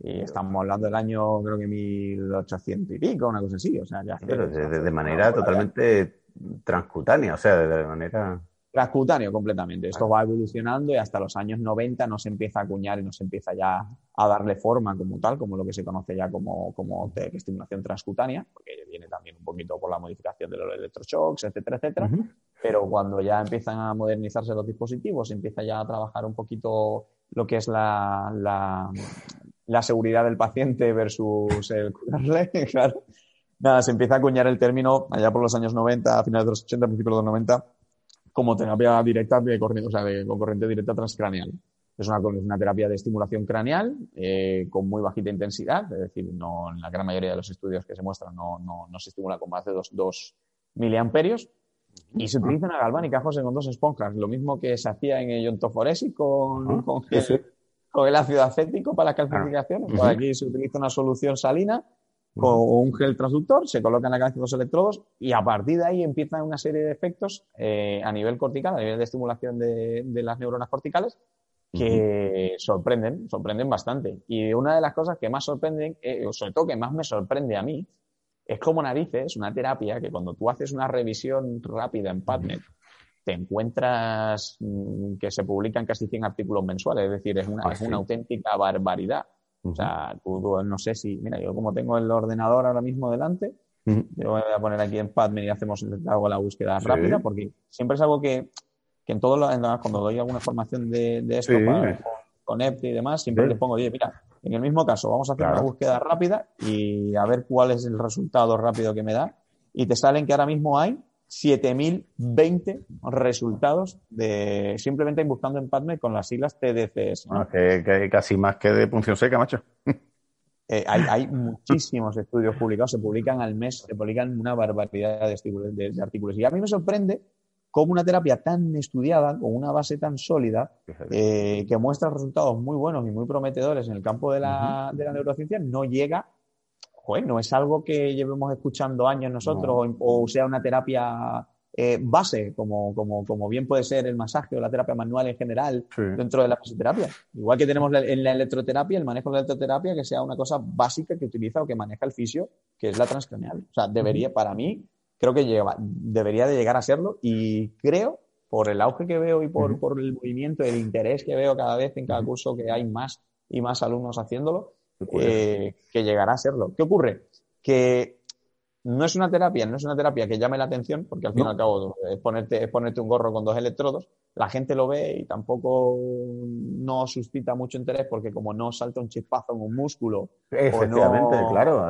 Y estamos hablando del año, creo que 1800 y pico, una cosa así. O sea, ya Pero de, manera totalmente transcutánea, o sea, de manera transcutáneo completamente. Esto va evolucionando y hasta los años 90 no se empieza a acuñar y no se empieza ya a darle forma como tal, como lo que se conoce ya como, como estimulación transcutánea, porque viene también un poquito por la modificación de los electroshocks, etcétera, etcétera. Pero cuando ya empiezan a modernizarse los dispositivos, empieza ya a trabajar un poquito lo que es la, la, seguridad del paciente versus el curarle, claro. Nada, se empieza a acuñar el término allá por los años 90, a finales de los 80, principios de los 90, como terapia directa de corriente, o sea, de, con corriente directa transcraneal. Es una, una terapia de estimulación craneal eh, con muy bajita intensidad, es decir, no, en la gran mayoría de los estudios que se muestran no, no, no se estimula con más de 2, miliamperios. Y se utiliza una galvánica, José, con dos esponjas, lo mismo que se hacía en el iontoforesi con, con, con, el ácido acético para las calcificaciones. Pues aquí se utiliza una solución salina con un gel transductor, se colocan la cabeza los electrodos y a partir de ahí empiezan una serie de efectos eh, a nivel cortical, a nivel de estimulación de, las neuronas corticales que sorprenden, sorprenden bastante. Y una de las cosas que más sorprenden, eh, sobre todo que más me sorprende a mí, es como narices, una terapia que cuando tú haces una revisión rápida en PubMed, te encuentras mm, que se publican casi 100 artículos mensuales, es decir, es una, ah, es una auténtica barbaridad. O sea, tú, no sé si, mira, yo como tengo el ordenador ahora mismo delante, yo voy a poner aquí en PadMe y hacemos hago la búsqueda rápida, porque siempre es algo que, que en todos los, cuando doy alguna formación de, esto con, EPTI y demás, siempre les pongo, oye, mira, en el mismo caso, vamos a hacer una búsqueda rápida y a ver cuál es el resultado rápido que me da. Y te salen que ahora mismo hay 7.020 resultados de simplemente buscando en PubMed con las siglas TDCS. Ah, que, casi más que de punción seca, macho. Eh, hay, muchísimos estudios publicados, se publican al mes, se publican una barbaridad de, artículos. Y a mí me sorprende cómo una terapia tan estudiada, con una base tan sólida, eh, que muestra resultados muy buenos y muy prometedores en el campo de la, de la neurociencia, no llega no es algo que llevemos escuchando años nosotros o, sea una terapia eh, base, como, como, como, bien puede ser el masaje o la terapia manual en general dentro de la fisioterapia. Igual que tenemos en la electroterapia, el manejo de la electroterapia, que sea una cosa básica que utiliza o que maneja el fisio, que es la transcraneal. O sea, debería, para mí, creo que lleva, debería de llegar a serlo y creo, por el auge que veo y por, por el movimiento, el interés que veo cada vez en cada curso que hay más y más alumnos haciéndolo, eh, que llegará a serlo. ¿Qué ocurre? Que no es una terapia, no es una terapia que llame la atención, porque al fin y al cabo es ponerte, es ponerte un gorro con dos electrodos, la gente lo ve y tampoco no suscita mucho interés porque como no salta un chispazo en un músculo. Efectivamente, claro.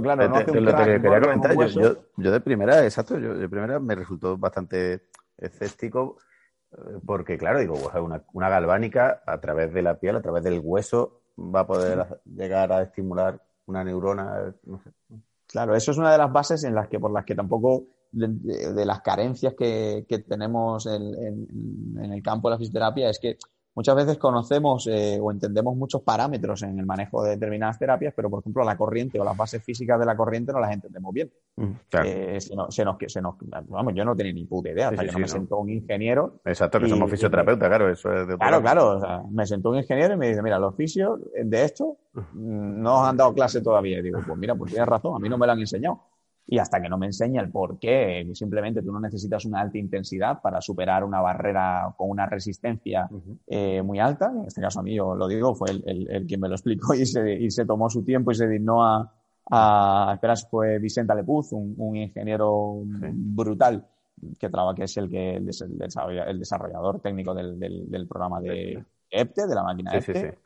claro, no te, lo quería comentar. Yo, yo, de primera, exacto, yo de primera me resultó bastante escéptico eh, porque, claro, digo, pues, una, una galvánica a través de la piel, a través del hueso, va a poder llegar a estimular una neurona, no sé. Claro, eso es una de las bases en las que, por las que tampoco, de, las carencias que, tenemos en, en, el campo de la fisioterapia, es que muchas veces conocemos eh, o entendemos muchos parámetros en el manejo de determinadas terapias, pero por ejemplo la corriente o las bases físicas de la corriente no las entendemos bien. Mm, eh, se, nos, se, nos, vamos, yo no tenía ni puta idea, hasta que no me sentó un ingeniero. Exacto, que somos fisioterapeutas, claro, eso es de Claro, claro, o sea, me sentó un ingeniero y me dice, mira, los fisios de esto mm, no os han dado clase todavía. Y digo, pues mira, pues tienes razón, a mí no me lo han enseñado y hasta que no me enseña el por qué, simplemente tú no necesitas una alta intensidad para superar una barrera con una resistencia eh, muy alta. En este caso a mí, yo lo digo, fue el, el, quien me lo explicó y se, y se, tomó su tiempo y se dignó a, a esperas, fue Vicente Alepuz, un, un ingeniero brutal que trabaja, que es el que el, desarrollador técnico del, del, del programa de EPTE, de la máquina EPTE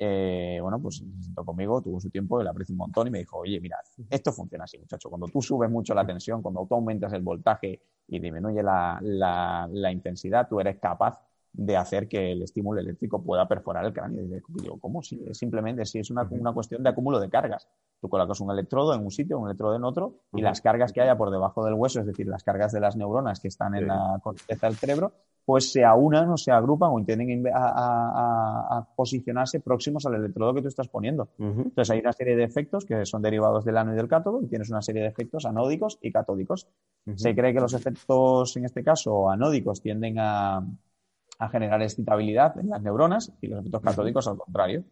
eh, bueno, pues se sentó conmigo, tuvo su tiempo, le aprecio un montón y me dijo, oye, mira, esto funciona así, muchacho. Cuando tú subes mucho la tensión, cuando tú aumentas el voltaje y disminuye la, la, intensidad, tú eres capaz de hacer que el estímulo eléctrico pueda perforar el cráneo. Y digo, ¿cómo? Si es simplemente si es una, una, cuestión de acúmulo de cargas. Tú colocas un electrodo en un sitio, un electrodo en otro, y las cargas que haya por debajo del hueso, es decir, las cargas de las neuronas que están en la corteza del cerebro, pues se aunan o se agrupan o intenten a, posicionarse próximos al electrodo que tú estás poniendo. Entonces hay una serie de efectos que son derivados del ano y del cátodo y tienes una serie de efectos anódicos y catódicos. Se cree que los efectos, en este caso, anódicos tienden a, generar excitabilidad en las neuronas y los efectos catódicos al contrario.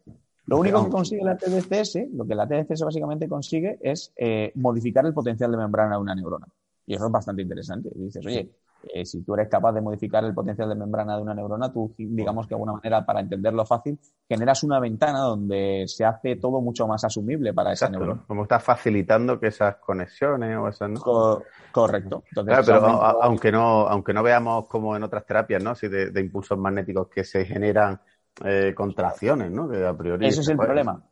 Lo único que consigue la TDCS, lo que la TDCS básicamente consigue es eh, modificar el potencial de membrana de una neurona. Y eso es bastante interesante. dices, oye, eh, si tú eres capaz de modificar el potencial de membrana de una neurona, tú, digamos que de alguna manera, para entenderlo fácil, generas una ventana donde se hace todo mucho más asumible para esa neurona. Como estás facilitando que esas conexiones o esas, correcto. claro, pero aunque no, aunque no veamos como en otras terapias, ¿no? Si de, impulsos magnéticos que se generan eh, contracciones, ¿no? Que a priori. Ese es el problema.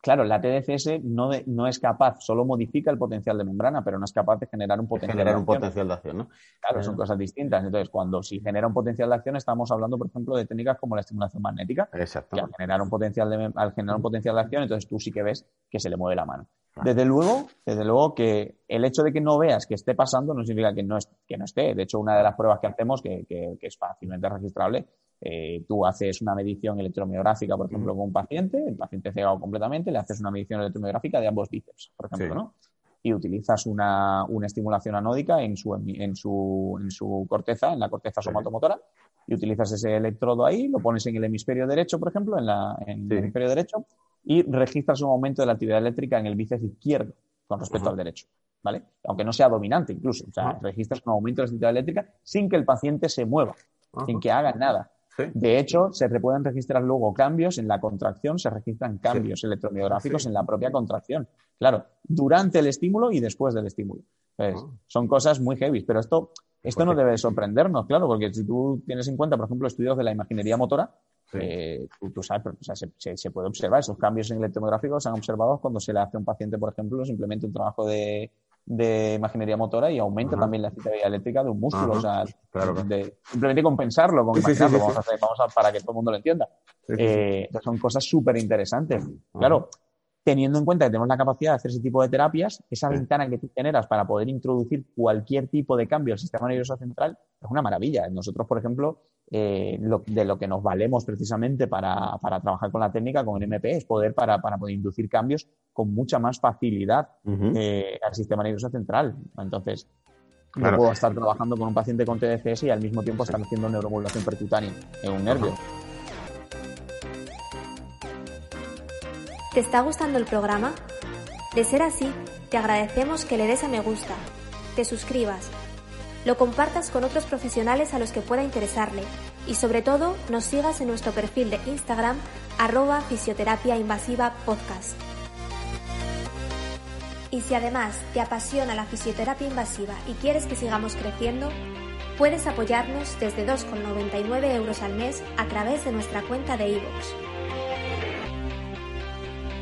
Claro, la TDCS no, no es capaz, solo modifica el potencial de membrana, pero no es capaz de generar un potencial generar de un potencial de acción, ¿no? Claro, son cosas distintas. Entonces, cuando si genera un potencial de acción, estamos hablando, por ejemplo, de técnicas como la estimulación magnética. Exacto. Que al generar un potencial de, al generar un potencial de acción, entonces tú sí que ves que se le mueve la mano. Desde luego, desde luego que el hecho de que no veas que esté pasando no significa que no, que no esté. De hecho, una de las pruebas que hacemos, que, que es fácilmente registrable, eh, tú haces una medición electromiográfica, por ejemplo, con un paciente, el paciente cegado completamente, le haces una medición electromiográfica de ambos bíceps, por ejemplo, ¿no? Y utilizas una, una, estimulación anódica en su, en, su, en su corteza, en la corteza somatomotora, y utilizas ese electrodo ahí, lo pones en el hemisferio derecho, por ejemplo, en, la, en el hemisferio derecho, y registras un aumento de la actividad eléctrica en el bíceps izquierdo con respecto al derecho. ¿Vale? Aunque no sea dominante incluso. O sea, registras un aumento de la actividad eléctrica sin que el paciente se mueva, sin que haga nada. De hecho, se pueden registrar luego cambios en la contracción, se registran cambios electromiográficos en la propia contracción. Claro, durante el estímulo y después del estímulo. Ah. Son cosas muy heavy, pero esto, esto no debe sorprendernos, claro, porque si tú tienes en cuenta, por ejemplo, estudios de la imaginería motora, eh, tú, sabes, se, puede observar esos cambios en electromiográficos, se han observado cuando se le hace a un paciente, por ejemplo, simplemente un trabajo de, de imaginería motora y aumenta también la excitabilidad eléctrica de un músculo. O sea, simplemente compensarlo con vamos, a hacer, vamos a, para que todo el mundo lo entienda. Eh, son cosas súper interesantes. Claro, teniendo en cuenta que tenemos la capacidad de hacer ese tipo de terapias, esa ventana que tú generas para poder introducir cualquier tipo de cambio al sistema nervioso central es una maravilla. Nosotros, por ejemplo, eh, de lo que nos valemos precisamente para, trabajar con la técnica, con el MP, es poder para, poder inducir cambios con mucha más facilidad eh, al sistema nervioso central. Entonces, no puedo estar trabajando con un paciente con TDCS y al mismo tiempo estar haciendo neuromodulación percutánea en un nervio. ¿Te está gustando el programa? De ser así, te agradecemos que le des a me gusta, te suscribas, lo compartas con otros profesionales a los que pueda interesarle y sobre todo nos sigas en nuestro perfil de Instagram arroba fisioterapia invasiva podcast. Y si además te apasiona la fisioterapia invasiva y quieres que sigamos creciendo, puedes apoyarnos desde 2,99 euros al mes a través de nuestra cuenta de iVoox.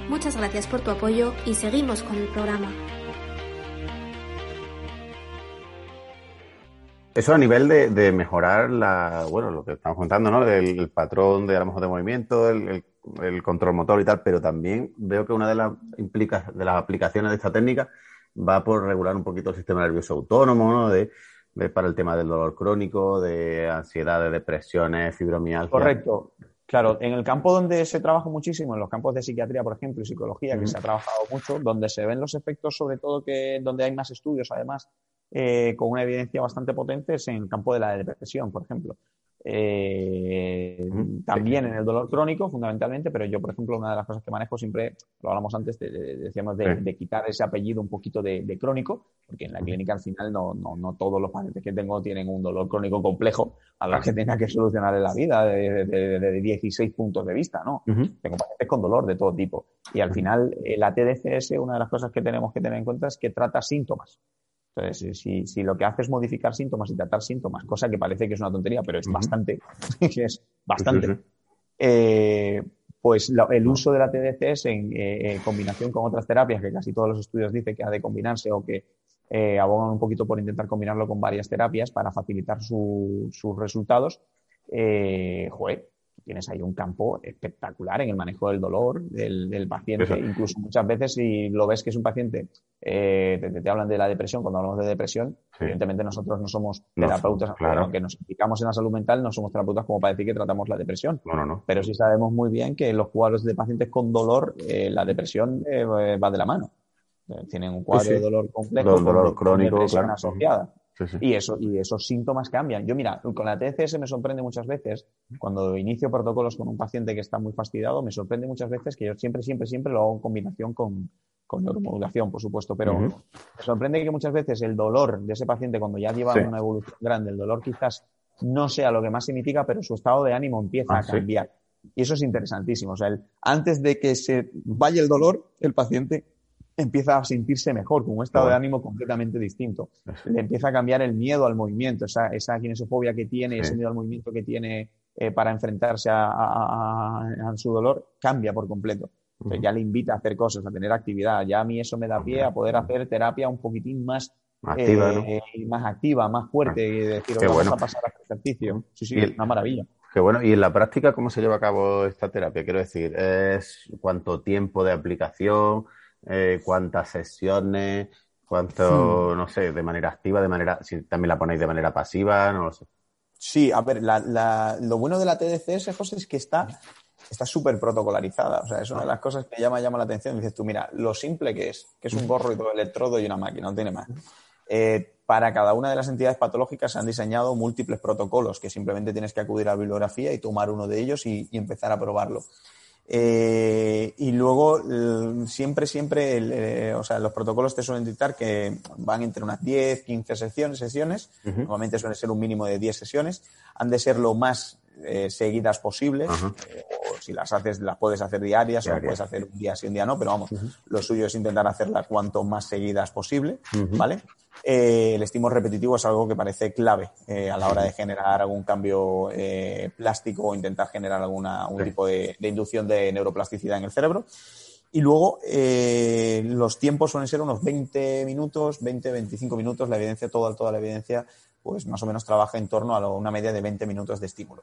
Muchas gracias por tu apoyo y seguimos con el programa. Eso a nivel de, mejorar la, bueno, lo que estamos contando, ¿no? El, patrón de a lo mejor de movimiento, el, control motor y tal, pero también veo que una de las implica, de las aplicaciones de esta técnica va por regular un poquito el sistema nervioso autónomo, ¿no? De, para el tema del dolor crónico, de ansiedad, de depresiones, fibromialgia. Correcto. Claro, en el campo donde se trabaja muchísimo, en los campos de psiquiatría, por ejemplo, y psicología, que se ha trabajado mucho, donde se ven los efectos, sobre todo que donde hay más estudios, además, eh, con una evidencia bastante potente, es en el campo de la depresión, por ejemplo. Eh, también en el dolor crónico, fundamentalmente, pero yo, por ejemplo, una de las cosas que manejo siempre, lo hablamos antes, decíamos de, quitar ese apellido un poquito de, crónico, porque en la clínica al final no, no, no, todos los pacientes que tengo tienen un dolor crónico complejo a los que tenga que solucionar en la vida de, 16 puntos de vista, ¿no? Tengo pacientes con dolor de todo tipo. Y al final, la TDCS, una de las cosas que tenemos que tener en cuenta es que trata síntomas. Entonces, si, si, lo que hace es modificar síntomas y tratar síntomas, cosa que parece que es una tontería, pero es bastante, es bastante, eh, pues el uso de la TDCS en eh, combinación con otras terapias, que casi todos los estudios dicen que ha de combinarse o que eh, abogan un poquito por intentar combinarlo con varias terapias para facilitar sus resultados, joder, tienes ahí un campo espectacular en el manejo del dolor del, paciente. Incluso muchas veces si lo ves que es un paciente, eh, te, hablan de la depresión, cuando hablamos de depresión, evidentemente nosotros no somos terapeutas, aunque nos implicamos en la salud mental, no somos terapeutas como para decir que tratamos la depresión. No, no, no. Pero sí sabemos muy bien que los cuadros de pacientes con dolor, eh, la depresión eh, va de la mano. Tienen un cuadro de dolor complejo, dolor crónico, claro. asociada. Y, eso, y esos síntomas cambian. Yo, mira, con la TCS me sorprende muchas veces, cuando inicio protocolos con un paciente que está muy fastidiado, me sorprende muchas veces que yo siempre, siempre, siempre lo hago en combinación con, con neuromodulación, por supuesto, pero me sorprende que muchas veces el dolor de ese paciente, cuando ya lleva una evolución grande, el dolor quizás no sea lo que más significa, pero su estado de ánimo empieza ah, a cambiar. Y eso es interesantísimo. O sea, antes de que se vaya el dolor, el paciente empieza a sentirse mejor, con un estado de ánimo completamente distinto. Le empieza a cambiar el miedo al movimiento, esa, esa kinesofobia que tiene, ese miedo al movimiento que tiene eh, para enfrentarse a, su dolor, cambia por completo. ya le invita a hacer cosas, a tener actividad. Ya a mí eso me da pie a poder hacer terapia un poquitín más activa, eh, más, activa más fuerte, y decir, vamos a pasar a ejercicio. Sí, sí, una maravilla. Qué bueno. ¿Y en la práctica cómo se lleva a cabo esta terapia? Quiero decir, ¿es cuánto tiempo de aplicación? Eh, cuántas sesiones, cuánto, hmm. no sé, de manera activa, de manera, si también la ponéis de manera pasiva, no lo sé. Sí, a ver, la, la, lo bueno de la TDCS, José, es que está está súper protocolarizada. O sea, es una de las cosas que llama, llama la atención. Dices tú, mira, lo simple que es, que es un gorro y todo electrodo y una máquina, no tiene más. Eh, para cada una de las entidades patológicas se han diseñado múltiples protocolos que simplemente tienes que acudir a la bibliografía y tomar uno de ellos y, y empezar a probarlo. Eh, y luego, siempre, siempre, eh, o sea, los protocolos te suelen dictar que van entre unas 10, 15 sesiones, sesiones. Normalmente suele ser un mínimo de 10 sesiones. Han de ser lo más eh, seguidas posibles. o si las haces, las puedes hacer diarias o las puedes hacer un día sí, un día no, pero vamos, lo suyo es intentar hacerlas cuanto más seguidas posible, ¿vale? Eh, el estímulo repetitivo es algo que parece clave eh, a la hora de generar algún cambio eh, plástico o intentar generar alguna un tipo de, inducción de neuroplasticidad en el cerebro. Y luego los tiempos suelen ser unos 20 minutos, 20, 25 minutos. La evidencia, toda, toda la evidencia pues más o menos trabaja en torno a una media de 20 minutos de estímulo.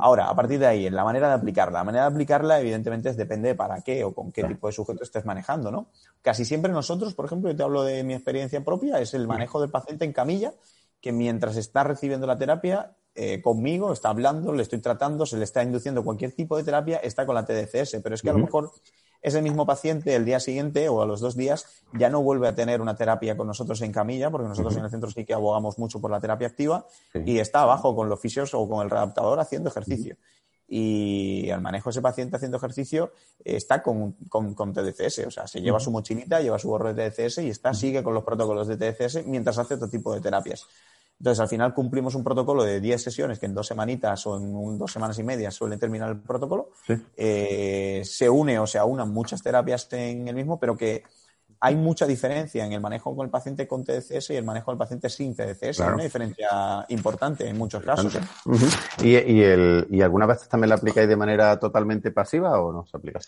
Ahora, a partir de ahí, en la manera de aplicarla. La manera de aplicarla, evidentemente, depende de para qué o con qué tipo de sujeto estés manejando, ¿no? Casi siempre nosotros, por ejemplo, yo te hablo de mi experiencia propia, es el manejo del paciente en camilla, que mientras está recibiendo la terapia, eh, conmigo, está hablando, le estoy tratando, se le está induciendo cualquier tipo de terapia, está con la TDCS. Pero es que a lo mejor ese mismo paciente el día siguiente o a los dos días ya no vuelve a tener una terapia con nosotros en camilla, porque nosotros en el centro sí que abogamos mucho por la terapia activa, y está abajo con los fisios o con el readaptador haciendo ejercicio. Y al manejo de ese paciente haciendo ejercicio está con, con, con TDCS, o sea, se lleva su mochilita, lleva su gorro de TDCS y está, sigue con los protocolos de TDCS mientras hace otro tipo de terapias. Entonces, al final cumplimos un protocolo de 10 sesiones que en dos semanitas o en dos semanas y media suele terminar el protocolo. Eh, se une o se aunan muchas terapias en el mismo, pero que hay mucha diferencia en el manejo con el paciente con TDCS y el manejo del paciente sin TDCS. Hay una diferencia importante en muchos casos. ¿eh? ¿Y, y, el, ¿Y algunas veces también la aplicáis de manera totalmente pasiva o no se aplica?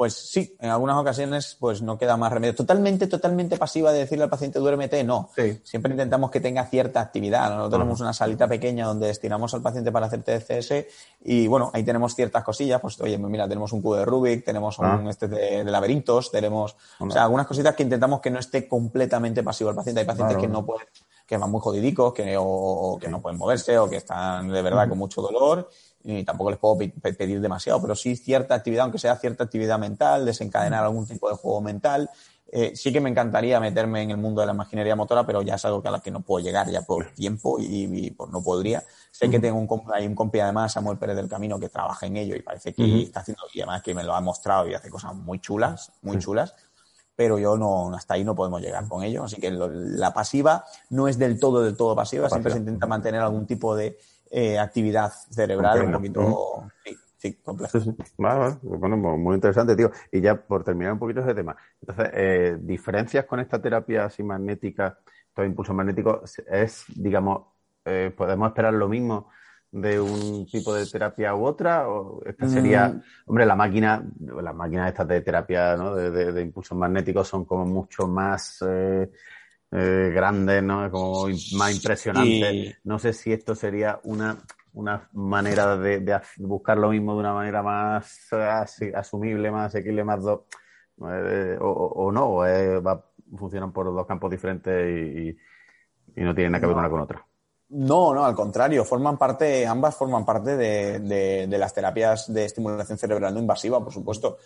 Pues sí, en algunas ocasiones pues no queda más remedio. Totalmente, totalmente pasiva de decirle al paciente duérmete, no. Siempre intentamos que tenga cierta actividad. Nosotros tenemos una salita pequeña donde destinamos al paciente para hacer TCS y bueno, ahí tenemos ciertas cosillas. Pues oye, mira, tenemos un cubo de Rubik, tenemos un ah. este de, laberintos, tenemos, o sea, algunas cositas que intentamos que no esté completamente pasivo el paciente. Hay pacientes que no pueden, que van muy jodidicos, que, o, que no pueden moverse o que están de verdad con mucho dolor y tampoco les puedo pedir demasiado, pero sí cierta actividad, aunque sea cierta actividad mental, desencadenar algún tipo de juego mental. Eh, sí que me encantaría meterme en el mundo de la imaginería motora, pero ya es algo a la que no puedo llegar ya por tiempo y, por no podría. Sé que tengo un, hay un compi además, Samuel Pérez del Camino, que trabaja en ello y parece que está haciendo, y además que me lo ha mostrado y hace cosas muy chulas, muy chulas pero yo no, hasta ahí no podemos llegar con ello. Así que la pasiva no es del todo, del todo pasiva, siempre se intenta mantener algún tipo de, eh, actividad cerebral un poquito. Sí, sí, complejo. Vale, Bueno, muy interesante, tío. Y ya por terminar un poquito ese tema. Entonces, eh, diferencias con esta terapia así magnética, estos impulsos magnéticos, es, digamos, eh, podemos esperar lo mismo de un tipo de terapia u otra o esta sería mm. hombre la máquina las máquinas estas de terapia ¿no? de, de, impulsos magnéticos son como mucho más eh, grande, ¿no? Como más impresionante. No sé si esto sería una, una manera de, buscar lo mismo de una manera más asumible, más asequible, más do, eh, o, no, o va, funcionan por dos campos diferentes y, no tienen nada que ver una con otra. No, no, al contrario, forman parte, ambas forman parte de, las terapias de estimulación cerebral no invasiva, por supuesto.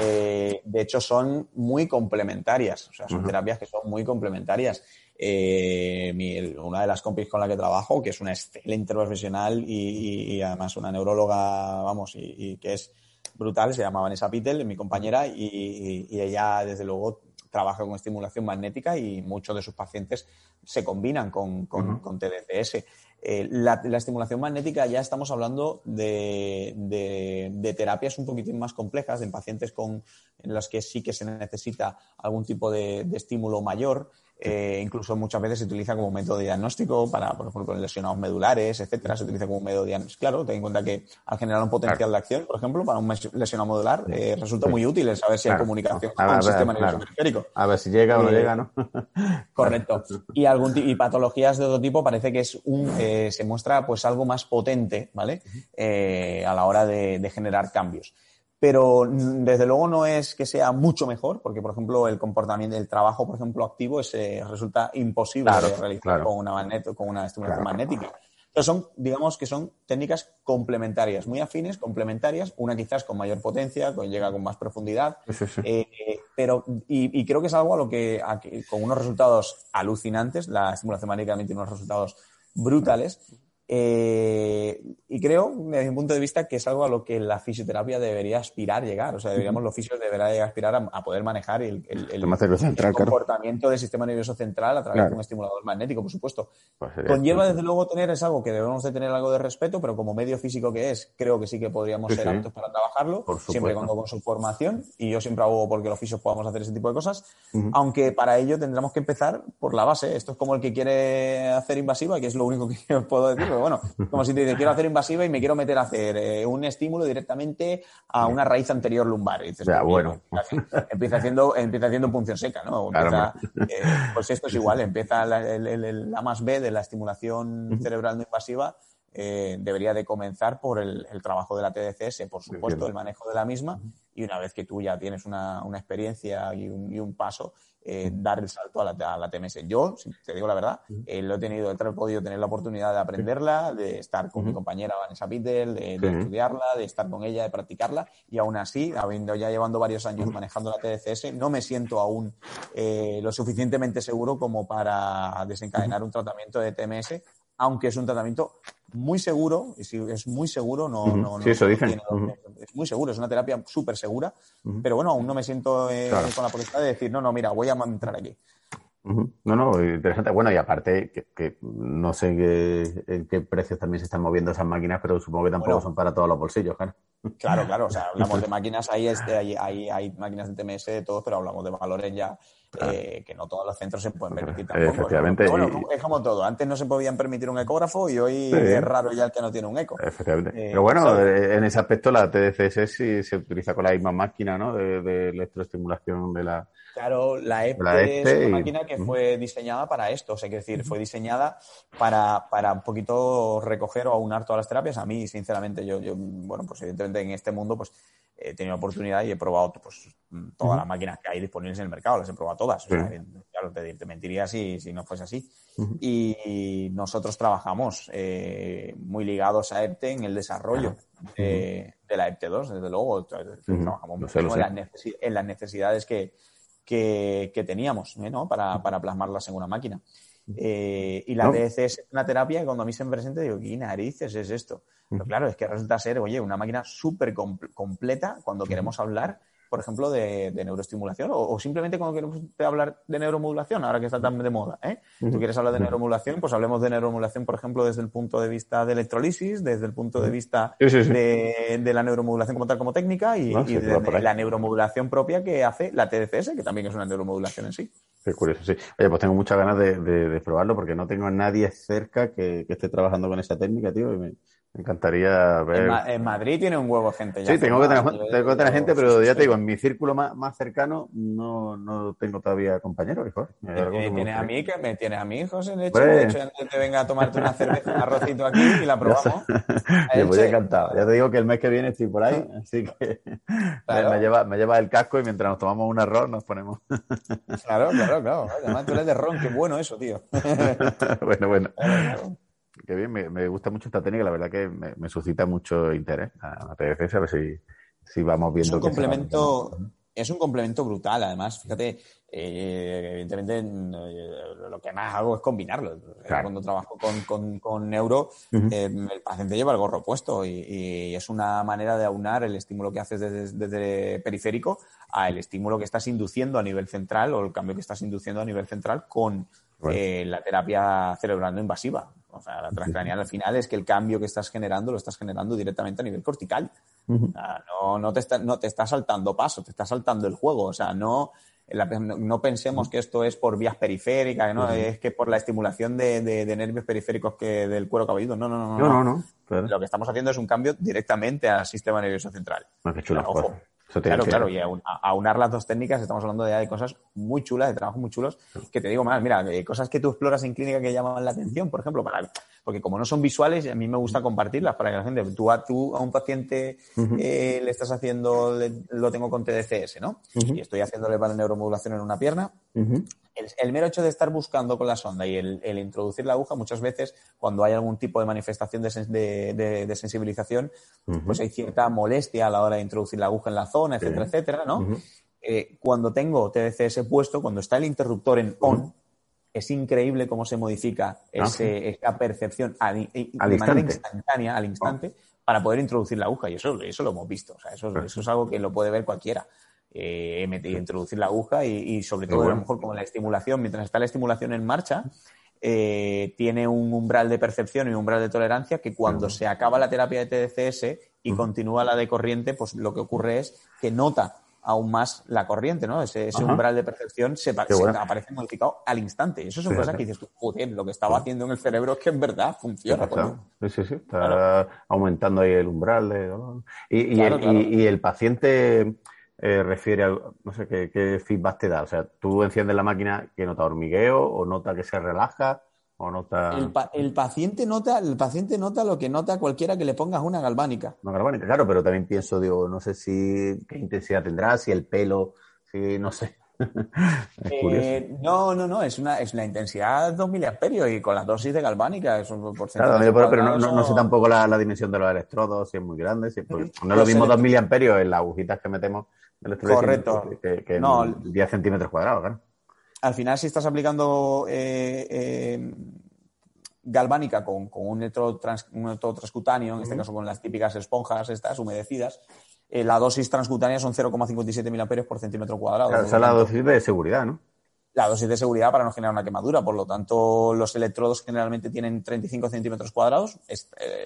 Eh, de hecho, son muy complementarias, o sea, son terapias que son muy complementarias. Eh, una de las compis con la que trabajo, que es una excelente profesional y, además una neuróloga, vamos, y, que es brutal, se llama Vanessa Pittel, mi compañera, y, ella, desde luego, trabaja con estimulación magnética y muchos de sus pacientes se combinan con, con, TDCS. Eh, la, estimulación magnética ya estamos hablando de, de, terapias un poquitín más complejas, en pacientes con, en las que sí que se necesita algún tipo de, estímulo mayor. Eh, incluso muchas veces se utiliza como método de diagnóstico para, por ejemplo, lesionados medulares, etcétera. Se utiliza como método de diagnóstico. Claro, ten en cuenta que al generar un potencial de acción, por ejemplo, para un lesionado medular, eh, resulta muy útil el saber si hay comunicación con el sistema nervioso periférico. A ver si llega o no eh, llega, ¿no? correcto. Y, algún y patologías de otro tipo parece que es un, se muestra pues algo más potente, ¿vale? a la hora de generar cambios pero desde luego no es que sea mucho mejor, porque por ejemplo el comportamiento, el trabajo, por ejemplo, activo ese resulta imposible de realizar con una con una estimulación magnética. Pero son, digamos que son técnicas complementarias, muy afines, complementarias, una quizás con mayor potencia, con, llega con más profundidad, eh, pero y, creo que es algo a lo que, con unos resultados alucinantes, la estimulación magnética tiene unos resultados brutales, eh, y creo, desde mi punto de vista, que es algo a lo que la fisioterapia debería aspirar llegar. O sea, deberíamos los fisios deberían aspirar a, poder manejar el, comportamiento del sistema nervioso central a través de un estimulador magnético, por supuesto. Pues Conlleva, desde luego, tener, es algo que debemos de tener algo de respeto, pero como medio físico que es, creo que sí que podríamos ser aptos para trabajarlo, siempre cuando con su formación. Y yo siempre hago porque los fisios podamos hacer ese tipo de cosas. Aunque para ello tendremos que empezar por la base. Esto es como el que quiere hacer invasiva, que es lo único que puedo decir bueno, como si te dices, quiero hacer invasiva y me quiero meter a hacer eh, un estímulo directamente a una raíz anterior lumbar. Y dices, ya, bueno. Empieza, haciendo, empieza haciendo punción seca, ¿no? Eh, pues esto es igual, empieza la, el, más B de la estimulación cerebral no invasiva. Eh, debería de comenzar por el, trabajo de la TDCS, por supuesto, el manejo de la misma, y una vez que tú ya tienes una, experiencia y un paso, eh, dar el salto a la, a la, TMS. Yo, si te digo la verdad, eh, lo he tenido, he podido tener la oportunidad de aprenderla, de estar con mi compañera Vanessa Pittel, de, estudiarla, de estar con ella, de practicarla, y aún así, habiendo ya llevando varios años manejando la TDCS, no me siento aún eh, lo suficientemente seguro como para desencadenar un tratamiento de TMS, aunque es un tratamiento muy seguro, y si es muy seguro, no, no, sí, eso dicen. es muy seguro, es una terapia súper segura, pero bueno, aún no me siento eh, con la potestad de decir, no, no, mira, voy a entrar aquí. No, no, interesante. Bueno, y aparte, que, no sé en qué precios también se están moviendo esas máquinas, pero supongo que tampoco son para todos los bolsillos, claro. Claro, claro, o sea, hablamos de máquinas, ahí este, hay, hay, hay, máquinas de TMS de todos, pero hablamos de valores ya eh, que no todos los centros se pueden permitir tampoco. Efectivamente. bueno, es como todo, antes no se podían permitir un ecógrafo y hoy es raro ya el que no tiene un eco. Efectivamente. Eh, pero bueno, eh, en ese aspecto la TDCS sí se utiliza con la misma máquina, ¿no? De, de electroestimulación de la Claro, la EPTE es una máquina que fue diseñada para esto, o sea, que decir, fue diseñada para, para un poquito recoger o aunar todas las terapias. A mí, sinceramente, yo, yo bueno, pues evidentemente en este mundo, pues he tenido oportunidad y he probado pues todas las máquinas que hay disponibles en el mercado, las he probado todas. O sea, claro, te, mentiría si, si, no fuese así. Y nosotros trabajamos eh, muy ligados a EPTE en el desarrollo de, la EPTE 2, desde luego. Trabajamos mucho en, las necesidades que, que, teníamos ¿eh? ¿no? para, para, plasmarlas en una máquina. Eh, y la ¿No? es una terapia que cuando a mí se me presenta digo, ¿qué narices es esto? Pero claro, es que resulta ser, oye, una máquina súper completa cuando queremos hablar por ejemplo, de, neuroestimulación o, simplemente cuando queremos hablar de neuromodulación, ahora que está tan de moda. ¿eh? Tú quieres hablar de neuromodulación, pues hablemos de neuromodulación, por ejemplo, desde el punto de vista de electrolisis, desde el punto de vista De, la neuromodulación como tal, como técnica y, ah, de, la neuromodulación propia que hace la TDCS, que también es una neuromodulación en sí. Qué curioso, sí. Oye, pues tengo muchas ganas de, probarlo porque no tengo a nadie cerca que, esté trabajando con esa técnica, tío, y me, Me encantaría ver. En, Madrid tiene un huevo gente ya. Sí, tengo que tener, tengo que tener gente, pero ya te digo, en mi círculo más, más cercano no, no tengo todavía compañeros, hijo. ¿Tienes a mí, que me tienes a mí, José? De hecho, de hecho, te venga a tomarte una cerveza, un arrocito aquí y la probamos. Yo voy encantado. Ya te digo que el mes que viene estoy por ahí, así que me, lleva, me lleva el casco y mientras nos tomamos un arroz nos ponemos. claro, claro, claro. Además, tú eres de ron, qué bueno eso, tío. bueno, bueno. Qué bien, me, gusta mucho esta técnica, la verdad que me, suscita mucho interés a la PFS, a ver si, si vamos viendo. Es un complemento, es un complemento brutal, además, fíjate, eh, evidentemente eh, lo que más hago es combinarlo. Cuando trabajo con, con, neuro, eh, el paciente lleva el gorro puesto y, es una manera de aunar el estímulo que haces desde, periférico a el estímulo que estás induciendo a nivel central o el cambio que estás induciendo a nivel central con la terapia cerebral no invasiva. O sea, la transcranial al final es que el cambio que estás generando lo estás generando directamente a nivel cortical. no, no, te está, no te está saltando paso, te está saltando el juego. O sea, no, no pensemos que esto es por vías periféricas, ¿no? es que por la estimulación de, de, nervios periféricos que del cuero cabelludo. No, no, no. No, no, no. Lo que estamos haciendo es un cambio directamente al sistema nervioso central. Ah, qué chulo, ojo, claro, claro, y a, unar las dos técnicas estamos hablando ya de cosas muy chulas, de trabajos muy chulos, que te digo más, mira, cosas que tú exploras en clínica que llaman la atención, por ejemplo, para, porque como no son visuales, a mí me gusta compartirlas para que la gente, tú a, tú a un paciente eh, le estás haciendo, lo tengo con TDCS, ¿no? Y estoy haciéndole para neuromodulación en una pierna, el, mero hecho de estar buscando con la sonda y el, introducir la aguja, muchas veces, cuando hay algún tipo de manifestación de, sensibilización, pues hay cierta molestia a la hora de introducir la aguja en la zona, etcétera, etcétera, ¿no? Eh, cuando tengo TDCS puesto, cuando está el interruptor en on, es increíble cómo se modifica ah, esa percepción de manera instantánea, al instante, para poder introducir la aguja. Y eso, eso lo hemos visto. O sea, eso, eso es algo que lo puede ver cualquiera eh, introducir la aguja y, sobre todo a lo mejor como la estimulación, mientras está la estimulación en marcha, eh, tiene un umbral de percepción y un umbral de tolerancia que cuando se acaba la terapia de TDCS y continúa la de corriente, pues lo que ocurre es que nota aún más la corriente, ¿no? Ese, umbral de percepción se, aparece modificado al instante. Eso es una cosa que dices tú, joder, lo que estaba haciendo en el cerebro es que en verdad funciona. Sí, sí, sí, está aumentando ahí el umbral de. Y, y el paciente eh, refiere a, no sé, ¿qué, feedback te da? O sea, tú enciendes la máquina que nota hormigueo o nota que se relaja o nota... El, paciente nota, el paciente nota lo que nota cualquiera que le pongas una galvánica. Una galvánica, claro, pero también pienso, digo, no sé si qué intensidad tendrá, si el pelo, si no sé. Eh, no, no, no, es una, es la intensidad 2 miliamperios y con la dosis de galvánica es un porcentaje. Claro, pero, no, sé tampoco la, dimensión de los electrodos, si es muy grande, si, no es lo mismo 2 miliamperios en las agujitas que metemos Correcto. Que, no, 10 centímetros cuadrados, claro. Al final, si estás aplicando eh, eh, galvánica con, un, electrodo transcutáneo, en este caso con las típicas esponjas estas humedecidas, eh, la dosis transcutánea son 0,57 mAh por centímetro cuadrado. esa es la dosis de seguridad, ¿no? la dosis de seguridad para no generar una quemadura. Por lo tanto, los electrodos generalmente tienen 35 centímetros cuadrados. Eh,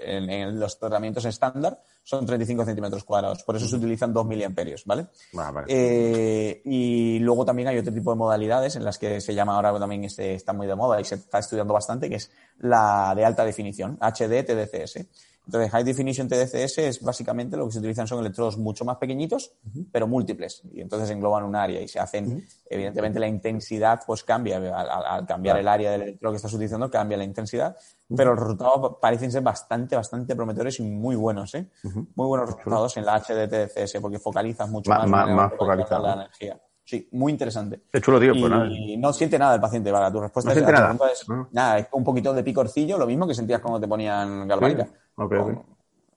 en, los tratamientos estándar son 35 centímetros cuadrados. Por eso se utilizan 2 miliamperios, ¿vale? Ah, eh, y luego también hay otro tipo de modalidades en las que se llama ahora también este, está muy de moda y se está estudiando bastante, que es la de alta definición, HD, TDCS. Entonces, High Definition TDCS es básicamente lo que se utilizan son electrodos mucho más pequeñios, pero múltiples. Y entonces engloban un área y se hacen, evidentemente la intensidad pues cambia. Al, cambiar el área del electrodo que estás utilizando, cambia la intensidad. Pero los resultados parecen ser bastante, bastante prometedores y muy buenos, ¿eh? Muy buenos resultados en la HD TDCS porque focalizas mucho más, más, la energía. Sí, muy interesante. Qué chulo, tío. Pues nada. Y no siente nada el paciente, vale. Tu respuesta es, nada. es nada, es un poquito de picorcillo, lo mismo que sentías cuando te ponían galvánica.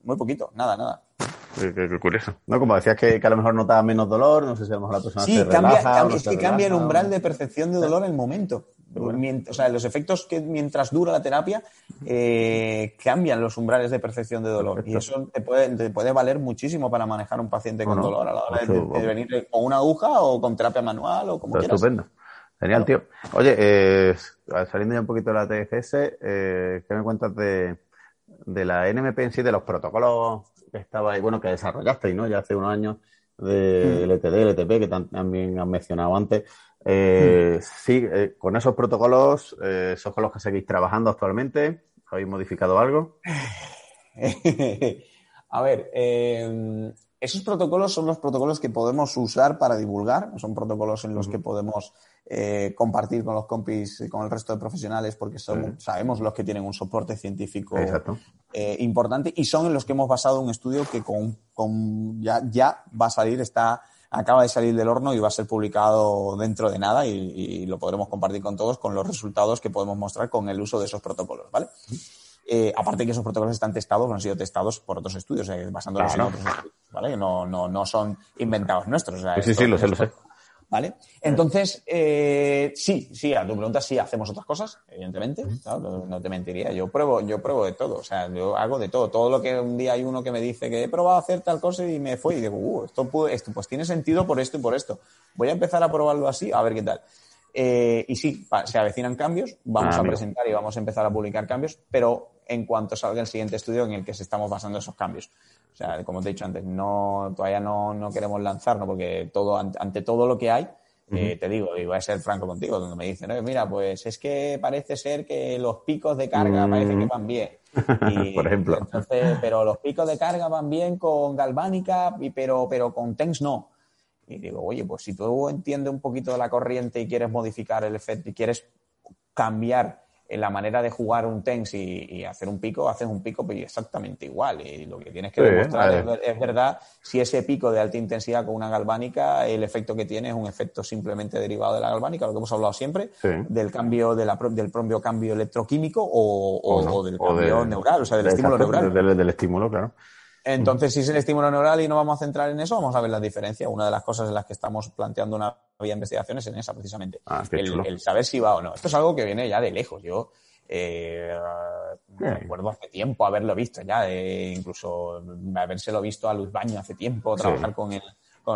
Muy poquito, nada, nada. Qué, curioso. No, como decías que, a lo mejor notaba menos dolor, no sé si a lo mejor la persona sí, se cambia, relaja, es que cambia el umbral de percepción de dolor en el momento. O sea, los efectos que mientras dura la terapia eh, cambian los umbrales de percepción de dolor. Y eso te puede, te puede valer muchísimo para manejar un paciente con dolor a la hora de, venir con una aguja o con terapia manual o como quieras. Estupendo. Genial, tío. Oye, eh, saliendo ya un poquito de la TFS, eh, ¿qué me cuentas de, de la NMP en sí, de los protocolos que estaba ahí, bueno, que desarrollasteis, ¿no? Ya hace unos años de mm. LTD, LTP, que también han mencionado antes. Eh, mm. Sí, eh, con esos protocolos, eh, ¿son con los que seguís trabajando actualmente? ¿Habéis modificado algo? a ver, eh, esos protocolos son los protocolos que podemos usar para divulgar, son protocolos en los que podemos eh, compartir con los compis y con el resto de profesionales porque sabemos los que tienen un soporte científico importante y son en los que hemos basado un estudio que con, ya, ya va a salir, está acaba de salir del horno y va a ser publicado dentro de nada y, y, lo podremos compartir con todos con los resultados que podemos mostrar con el uso de esos protocolos, ¿vale? Eh, aparte que esos protocolos están testados, han sido testados por otros estudios, eh, basándolos en otros estudios, ¿vale? No, no, no son inventados nuestros. sí, sí, lo sé, lo sé. ¿Vale? Entonces, eh, sí, sí, a tu pregunta sí hacemos otras cosas, evidentemente, ¿no? te mentiría. Yo pruebo, yo pruebo de todo, o sea, yo hago de todo. Todo lo que un día hay uno que me dice que he probado a hacer tal cosa y me fue y digo, uh, esto, puede, esto pues tiene sentido por esto y por esto. Voy a empezar a probarlo así, a ver qué tal. Eh, y sí, se avecinan cambios, vamos ah, a presentar y vamos a empezar a publicar cambios, pero en cuanto salga el siguiente estudio en el que se estamos basando esos cambios. O sea, como te he dicho antes, no, todavía no, no queremos lanzarnos porque todo, ante todo lo que hay, eh, te digo, y voy a ser franco contigo, donde me dicen, mira, pues es que parece ser que los picos de carga mm. parece que van bien. Por ejemplo. pero los picos de carga van bien con galvánica, pero, pero con TENS no. Y digo, oye, pues si tú entiendes un poquito de la corriente y quieres modificar el efecto y quieres cambiar en la manera de jugar un TENS y, hacer un pico, haces un pico pues, exactamente igual. Y lo que tienes que demostrar es, verdad si ese pico de alta intensidad con una galvánica, el efecto que tiene es un efecto simplemente derivado de la galvánica, lo que hemos hablado siempre, del cambio de la, del propio cambio electroquímico o, del cambio neural, o sea, del estímulo neural. del estímulo, claro. Entonces, si es el estímulo neural y no vamos a centrar en eso, vamos a ver la diferencia. Una de las cosas en las que estamos planteando una vía de investigación es en esa, precisamente. Ah, el, saber si va o no. Esto es algo que viene ya de lejos. Yo eh, me acuerdo hace tiempo haberlo visto ya, incluso habérselo visto a Luz Baño hace tiempo, trabajar con él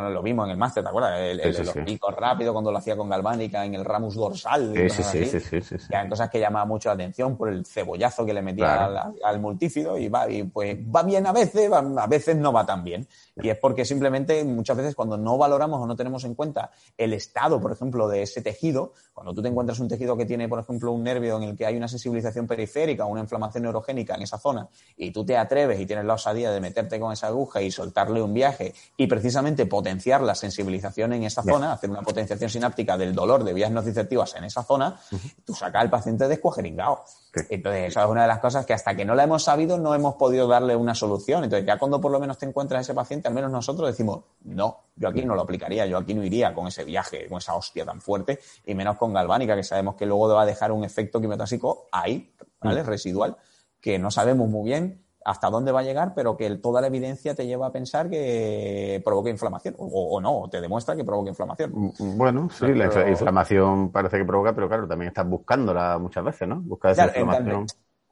lo vimos en el máster, ¿te acuerdas? El, los picos rápidos cuando lo hacía con galvánica en el ramus dorsal. Sí, sí, sí, sí, sí, Eran cosas que llamaban mucho la atención por el cebollazo que le metía al, multífido y va, y pues va bien a veces, a veces no va tan bien. Y es porque simplemente muchas veces cuando no valoramos o no tenemos en cuenta el estado, por ejemplo, de ese tejido, cuando tú te encuentras un tejido que tiene, por ejemplo, un nervio en el que hay una sensibilización periférica, una inflamación neurogénica en esa zona, y tú te atreves y tienes la osadía de meterte con esa aguja y soltarle un viaje y precisamente potenciar la sensibilización en esa zona, hacer una potenciación sináptica del dolor de vías nociceptivas en esa zona, tú sacas al paciente descuajeringado. Entonces, eso es una de las cosas que hasta que no la hemos sabido no hemos podido darle una solución. Entonces, ya cuando por lo menos te encuentras ese paciente, al menos nosotros decimos, no, yo aquí no lo aplicaría, yo aquí no iría con ese viaje, con esa hostia tan fuerte, y menos con galvánica, que sabemos que luego va a dejar un efecto quimiotásico ahí, ¿vale? Mm. Residual, que no sabemos muy bien hasta dónde va a llegar, pero que toda la evidencia te lleva a pensar que provoca inflamación, o, no, te demuestra que provoca inflamación. Mm, mm, bueno, sí, la inflamación parece que provoca, pero claro, también estás buscándola muchas veces, ¿no? Buscar esa inflamación.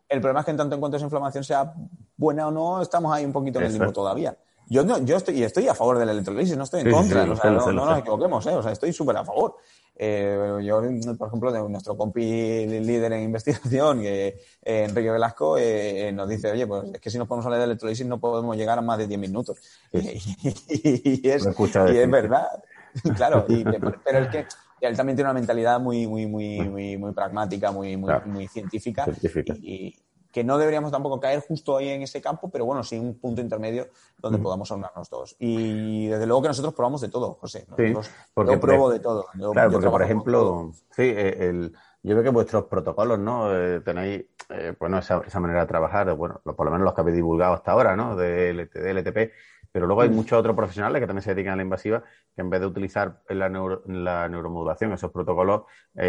el problema es que en tanto en cuanto esa inflamación sea buena o no, estamos ahí un poquito en el limbo todavía. Yo, no, yo estoy, estoy a favor de la electrolisis, no estoy en contra, o sea, no, nos equivoquemos, ¿eh? o sea, estoy súper a favor. Eh, yo, por ejemplo, de nuestro compi líder en investigación, eh, Enrique Velasco, eh, nos dice, oye, pues es que si nos ponemos a hablar de electrolisis no podemos llegar a más de 10 minutos. y, es, y es verdad. claro, pero es que él también tiene una mentalidad muy, muy, muy, muy, muy pragmática, muy, muy, muy científica. científica. Y, que no deberíamos tampoco caer justo ahí en ese campo, pero bueno, sí un punto intermedio donde podamos aunarnos todos. Y desde luego que nosotros probamos de todo, José. sí, porque, yo pruebo de todo. claro, porque por ejemplo, sí, eh, el, yo creo que vuestros protocolos, ¿no? Eh, tenéis, eh, bueno, esa, esa, manera de trabajar, bueno, por lo menos los que habéis divulgado hasta ahora, ¿no? De LTD, LTP, pero luego hay muchos otros profesionales que también se dedican a la invasiva que en vez de utilizar la, la neuromodulación esos protocolos,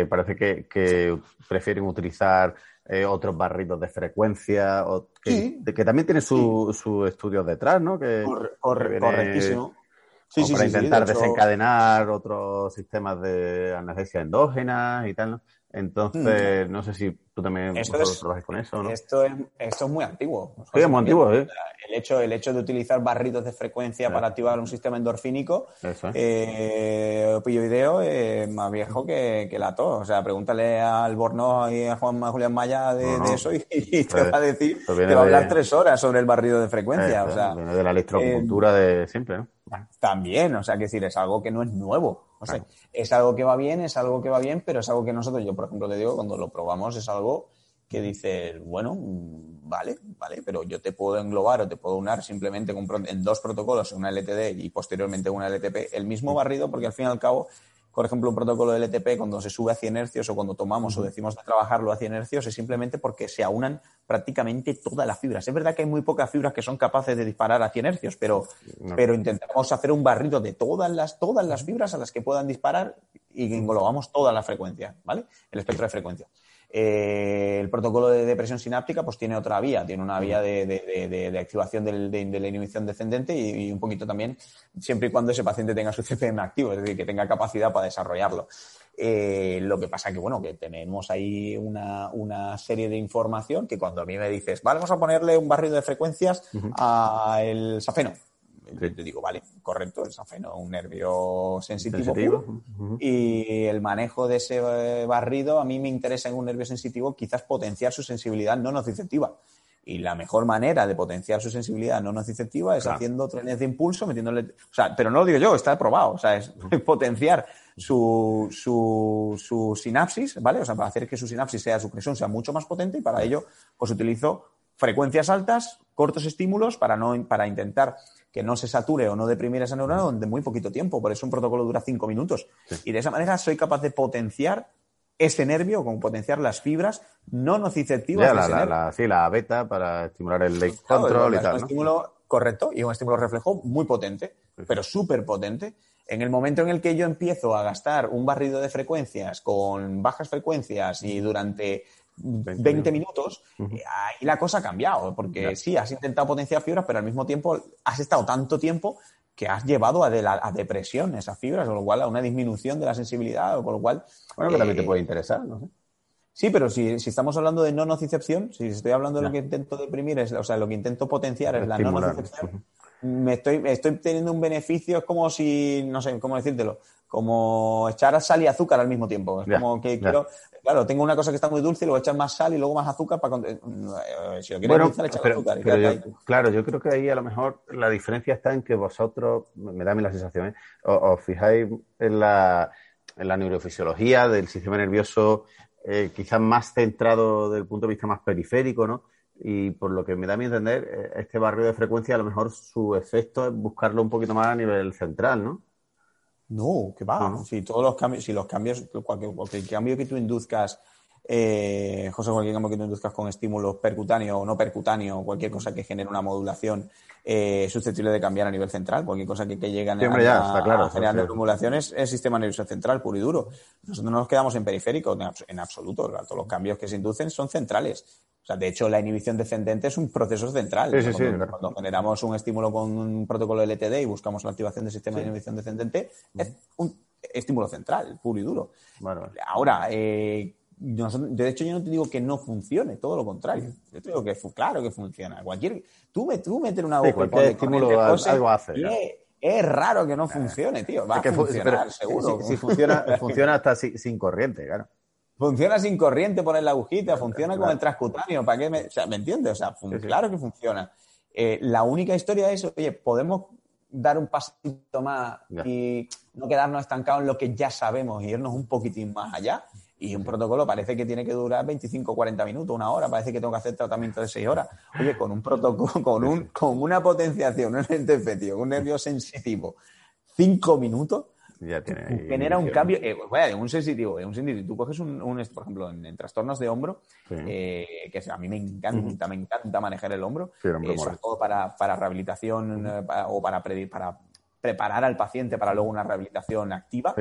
parece que, que prefieren utilizar eh, otros barritos de frecuencia, o que, que también tiene sus su estudios detrás, ¿no? Que, correctísimo. Sí, sí, para intentar desencadenar otros sistemas de anestesia endógena y tal, ¿no? Entonces, mm. no sé si tú también esto trabajas con eso, ¿no? Esto es, esto es muy antiguo. Sí, es muy antiguo, ¿eh? El hecho, el hecho de utilizar barritos de frecuencia para activar un sistema endorfínico, eso es. eh, opioideo, es más viejo que, que la tos. O sea, pregúntale al Borno y a Juan Julián Maya de, eso y, te va a decir, te va a hablar tres horas sobre el barrido de frecuencia. o sea, viene de la electrocultura de siempre, ¿no? También, o sea, que decir, es algo que no es nuevo. O sea, es algo que va bien, es algo que va bien, pero es algo que nosotros, yo por ejemplo le digo, cuando lo probamos es algo que dice, bueno, vale, vale, pero yo te puedo englobar o te puedo unar simplemente en dos protocolos, una LTD y posteriormente una LTP, el mismo barrido, porque al fin y al cabo por ejemplo, un protocolo de LTP cuando se sube a 100 hercios o cuando tomamos o decimos de trabajarlo a 100 hercios es simplemente porque se aunan prácticamente todas las fibras. Es verdad que hay muy pocas fibras que son capaces de disparar a 100 hercios, pero, pero intentamos hacer un barrido de todas las, todas las fibras a las que puedan disparar y englobamos toda la frecuencia, ¿vale? El espectro de frecuencia. Eh, el protocolo de depresión sináptica pues tiene otra vía, tiene una vía de, activación de, la inhibición descendente y, un poquito también siempre y cuando ese paciente tenga su CPM activo, es decir, que tenga capacidad para desarrollarlo. Eh, lo que pasa que, bueno, que tenemos ahí una, serie de información que cuando a mí me dices, vale, vamos a ponerle un barrio de frecuencias al safeno te digo, vale, correcto, el safeno, un nervio sensitivo, y el manejo de ese eh, barrido a mí me interesa en un nervio sensitivo quizás potenciar su sensibilidad no nociceptiva. Y la mejor manera de potenciar su sensibilidad no nociceptiva es haciendo trenes de impulso, metiéndole. O sea, pero no lo digo yo, está probado. O sea, es potenciar su, su, su, sinapsis, ¿vale? O sea, para hacer que su sinapsis sea, su presión sea mucho más potente y para ello, pues utilizo frecuencias altas, cortos estímulos para, no, para intentar que no se sature o no deprimir esa neurona de muy poquito tiempo. Por eso un protocolo dura cinco minutos. Y de esa manera soy capaz de potenciar ese nervio, con potenciar las fibras no nociceptivas. la, sí, la beta para estimular el late control y tal. Un estímulo correcto y un estímulo reflejo muy potente, pero súper potente. En el momento en el que yo empiezo a gastar un barrido de frecuencias con bajas frecuencias y durante 20, minutos, eh, ahí la cosa ha cambiado, porque sí, has intentado potenciar fibras, pero al mismo tiempo has estado tanto tiempo que has llevado a, a depresión esas fibras, con lo cual a una disminución de la sensibilidad, o con lo cual... Bueno, que también te eh, puede interesar, no sé. Sí, pero si, si, estamos hablando de no nocicepción, si estoy hablando de lo que intento deprimir, es, o sea, lo que intento potenciar es la no nocicepción, me estoy, estoy teniendo un beneficio, es como si, no sé, cómo decírtelo, como echar sal y azúcar al mismo tiempo. Es como que quiero, claro, tengo una cosa que está muy dulce y luego echar más sal y luego más azúcar para. Eh, si lo quieres bueno, echar azúcar. claro, yo creo que ahí a lo mejor la diferencia está en que vosotros, me da a mí la sensación, ¿eh? os, fijáis en la, en la neurofisiología del sistema nervioso, eh, quizás más centrado desde el punto de vista más periférico, ¿no? Y por lo que me da a mí entender, eh, este barrio de frecuencia a lo mejor su efecto es buscarlo un poquito más a nivel central, ¿no? No, que va. Si todos los cambios, si los cambios, cualquier, cambio que tú induzcas, eh, José, cualquier cambio que tú induzcas con estímulos percutáneo o no percutáneo, cualquier cosa que genere una modulación eh, susceptible de cambiar a nivel central, cualquier cosa que, que llegue a, generar acumulaciones, es sistema nervioso central puro y duro. Nosotros no nos quedamos en periférico en absoluto. Todos los cambios que se inducen son centrales. O sea, de hecho, la inhibición descendente es un proceso central. cuando, generamos un estímulo con un protocolo LTD y buscamos la activación del sistema de inhibición descendente, es un estímulo central, puro y duro. Ahora, eh, de hecho, yo no te digo que no funcione, todo lo contrario. Yo te digo que claro que funciona. Cualquier, tú, me, tú meter una aguja cualquier estímulo algo hace. Es, raro que no funcione, tío. Va a funcionar, seguro. Si, funciona, funciona hasta sin corriente, claro. Funciona sin corriente poner la agujita, funciona con el transcutáneo. ¿Para qué me, o sea, ¿me entiendes? O sea, claro que funciona. Eh, la única historia es, oye, podemos dar un pasito más y no quedarnos estancados en lo que ya sabemos y irnos un poquitín más allá. Y un protocolo parece que tiene que durar 25, 40 minutos, una hora, parece que tengo que hacer tratamiento de 6 horas. Oye, con un protocolo, con, un, con una potenciación, un ente un nervio sensitivo, 5 minutos, genera un cambio, eh, bueno, un sensitivo, un sensitivo. Tú coges un, por ejemplo, en, trastornos de hombro, eh, que a mí me encanta, me encanta manejar el hombro, eh, sobre todo para, para rehabilitación o para, para preparar al paciente para luego una rehabilitación activa.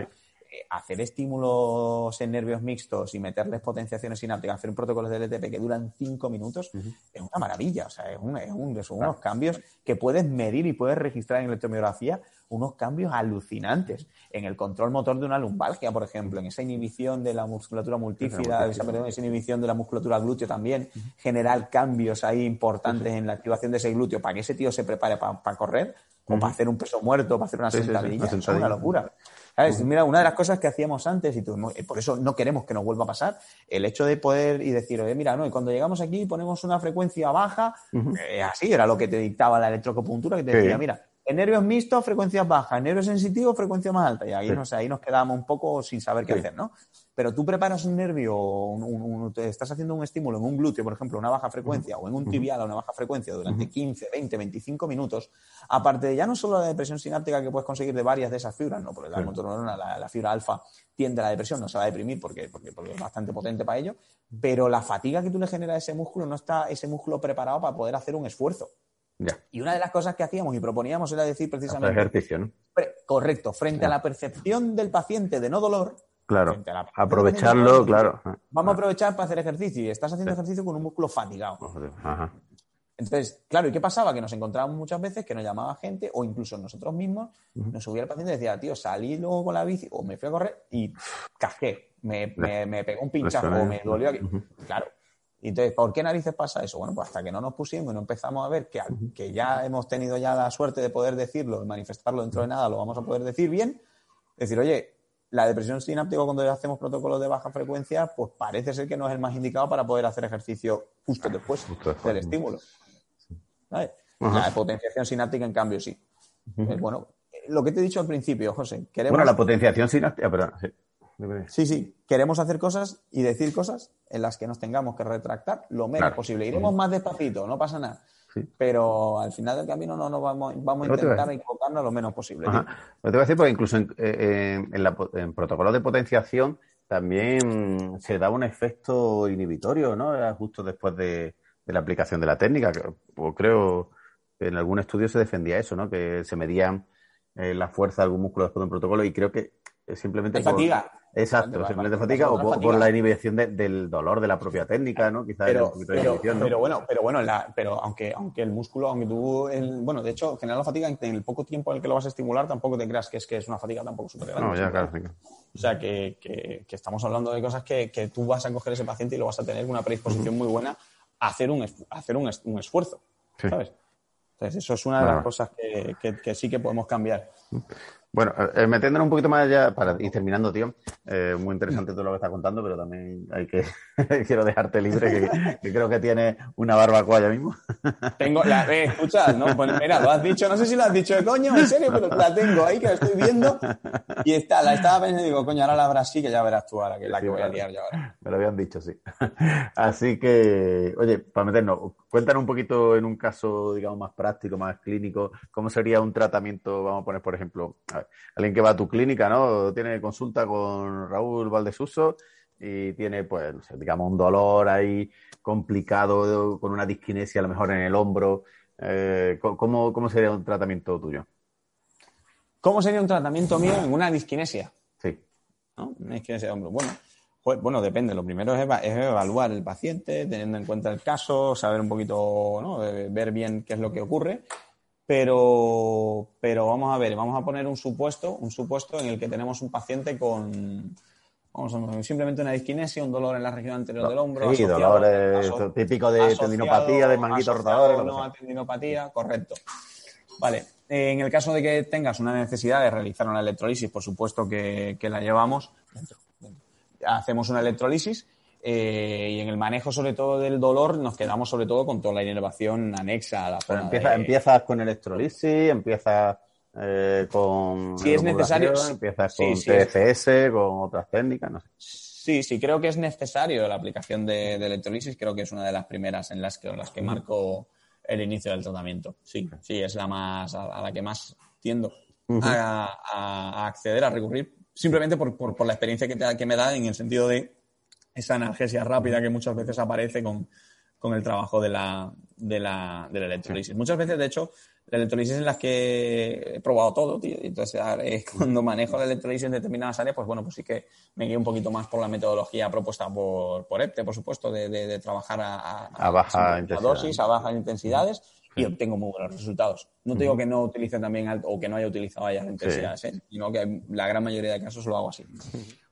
Hacer estímulos en nervios mixtos y meterles potenciaciones sinápticas, hacer un protocolo de LTP que duran cinco minutos, es una maravilla. O sea, es, un, son unos cambios que puedes medir y puedes registrar en electromiografía unos cambios alucinantes. En el control motor de una lumbalgia, por ejemplo, en esa inhibición de la musculatura multífida, esa, esa, inhibición de la musculatura glúteo también, generar cambios ahí importantes en la activación de ese glúteo para que ese tío se prepare para correr, o para hacer un peso muerto, para hacer una sentadilla. Es una locura. Mira, una de las cosas que hacíamos antes, y por eso no queremos que nos vuelva a pasar, el hecho de poder y decir, oye, mira, no, y cuando llegamos aquí ponemos una frecuencia baja, eh, así era lo que te dictaba la electroacupuntura, que te decía, mira, En nervios mixtos, frecuencias bajas. En nervios sensitivos, frecuencia más alta. Y ahí, no sé, ahí nos quedamos un poco sin saber qué hacer, ¿no? Pero tú preparas un nervio, un, estás haciendo un estímulo en un glúteo, por ejemplo, una baja frecuencia, o en un tibial a una baja frecuencia durante 15, 20, 25 minutos, aparte de ya no solo la depresión sináptica que puedes conseguir de varias de esas fibras, no, porque la motoneurona, la, fibra alfa, tiende a la depresión, no se va a deprimir porque, porque, porque, es bastante potente para ello, pero la fatiga que tú le generas a ese músculo no está ese músculo preparado para poder hacer un esfuerzo. Y una de las cosas que hacíamos y proponíamos era decir precisamente. ejercicio, ¿no? correcto, frente a la percepción del paciente de no dolor. Claro. Aprovecharlo, claro. Vamos a aprovechar para hacer ejercicio y estás haciendo ejercicio con un músculo fatigado. Entonces, claro, ¿y qué pasaba? Que nos encontrábamos muchas veces que nos llamaba gente o incluso nosotros mismos nos subía el paciente y decía, tío, salí luego con la bici o me fui a correr y casqué, me, me, pegó un pinchazo o me dolió aquí. Claro, entonces, ¿por qué narices pasa eso? Bueno, pues hasta que no nos pusimos y no empezamos a ver que, que ya hemos tenido ya la suerte de poder decirlo y manifestarlo dentro de nada, lo vamos a poder decir bien. Decir, oye, la depresión sináptica cuando hacemos protocolos de baja frecuencia, pues parece ser que no es el más indicado para poder hacer ejercicio justo después del estímulo. La potenciación sináptica, en cambio, sí. bueno, lo que te he dicho al principio, José. Queremos... Bueno, la potenciación sináptica. Sí, sí, queremos hacer cosas y decir cosas en las que nos tengamos que retractar lo menos posible. Iremos más despacito, no pasa nada. Pero al final del camino no nos vamos, vamos a intentar equivocarnos lo menos posible. Lo te voy a decir porque incluso en, eh, en, protocolos de potenciación también se da un efecto inhibitorio, ¿no? Justo después de, la aplicación de la técnica. O creo que en algún estudio se defendía eso, ¿no? Que se medían eh, la fuerza de algún músculo después de un protocolo y creo que simplemente... fatiga. Exacto, simplemente fatiga o por, la inhibición del dolor de la propia técnica, ¿no? Quizás pero, un poquito de inhibición, pero bueno, pero bueno, pero aunque, aunque el músculo, aunque tú, el, bueno, de hecho, generar la fatiga en el poco tiempo en el que lo vas a estimular, tampoco te creas que es que es una fatiga tampoco súper grande. No, ya, claro, O sea, que, que, estamos hablando de cosas que, que, tú vas a coger ese paciente y lo vas a tener una predisposición muy buena a hacer un, hacer un, un esfuerzo, ¿sabes? Entonces, eso es una de las cosas que, que, sí que podemos cambiar. Bueno, eh, metiéndonos un poquito más allá, para ir terminando, tío, eh, muy interesante todo lo que estás contando, pero también hay que, quiero dejarte libre, que, creo que tiene una barbacoa ya mismo. Tengo, la, eh, escucha, no, pues mira, lo has dicho, no sé si lo has dicho de coño, en serio, pero la tengo ahí, que la estoy viendo, y está, la estaba pensando y digo, coño, ahora la habrá así, que ya verás tú ahora, que es la que voy a liar yo ahora. Me lo habían dicho, sí. Así que, oye, para meternos, cuéntanos un poquito en un caso, digamos, más práctico, más clínico, cómo sería un tratamiento, vamos a poner, por ejemplo, alguien que va a tu clínica, ¿no? Tiene consulta con Raúl Valdesuso y tiene, pues, digamos, un dolor ahí complicado, con una disquinesia a lo mejor en el hombro. Eh, ¿cómo, ¿Cómo sería un tratamiento tuyo? ¿Cómo sería un tratamiento mío en una disquinesia? Sí. ¿No? Una disquinesia de hombro. Bueno, pues, bueno, depende. Lo primero es, evaluar el paciente, teniendo en cuenta el caso, saber un poquito, ¿no? ver bien qué es lo que ocurre pero, pero vamos a ver, vamos a poner un supuesto, un supuesto en el que tenemos un paciente con vamos simplemente una disquinesia, un dolor en la región anterior del hombro. Sí, dolor típico de tendinopatía, de manguito rotador. No, tendinopatía, correcto. Vale, en el caso de que tengas una necesidad de realizar una electrolisis, por supuesto que, que la llevamos. Hacemos una electrolisis eh, y en el manejo, sobre todo del dolor, nos quedamos sobre todo con toda la inervación anexa a la zona. Empieza, Empiezas con electrolisis, empiezas eh, con. Si es necesario. Empiezas con TFS, con otras técnicas, no sé. Sí, sí, creo que es necesario la aplicación de, electrolisis. Creo que es una de las primeras en las que, las que marco el inicio del tratamiento. Sí, sí, es la más a, la que más tiendo a, acceder, a recurrir, simplemente por, por, la experiencia que, que me da en el sentido de esa analgesia rápida que muchas veces aparece con, el trabajo de la, de la, de la electrolisis. Muchas veces, de hecho, la electrolisis en las que he probado todo, tío. Entonces, cuando manejo la electrolisis en determinadas áreas, pues bueno, pues sí que me guío un poquito más por la metodología propuesta por, por EPTE, por supuesto, de, de, trabajar a, a, baja intensidad. dosis, a bajas intensidades, y obtengo muy buenos resultados. No te digo que no utilice también o que no haya utilizado altas intensidades, ¿eh? sino que la gran mayoría de casos lo hago así.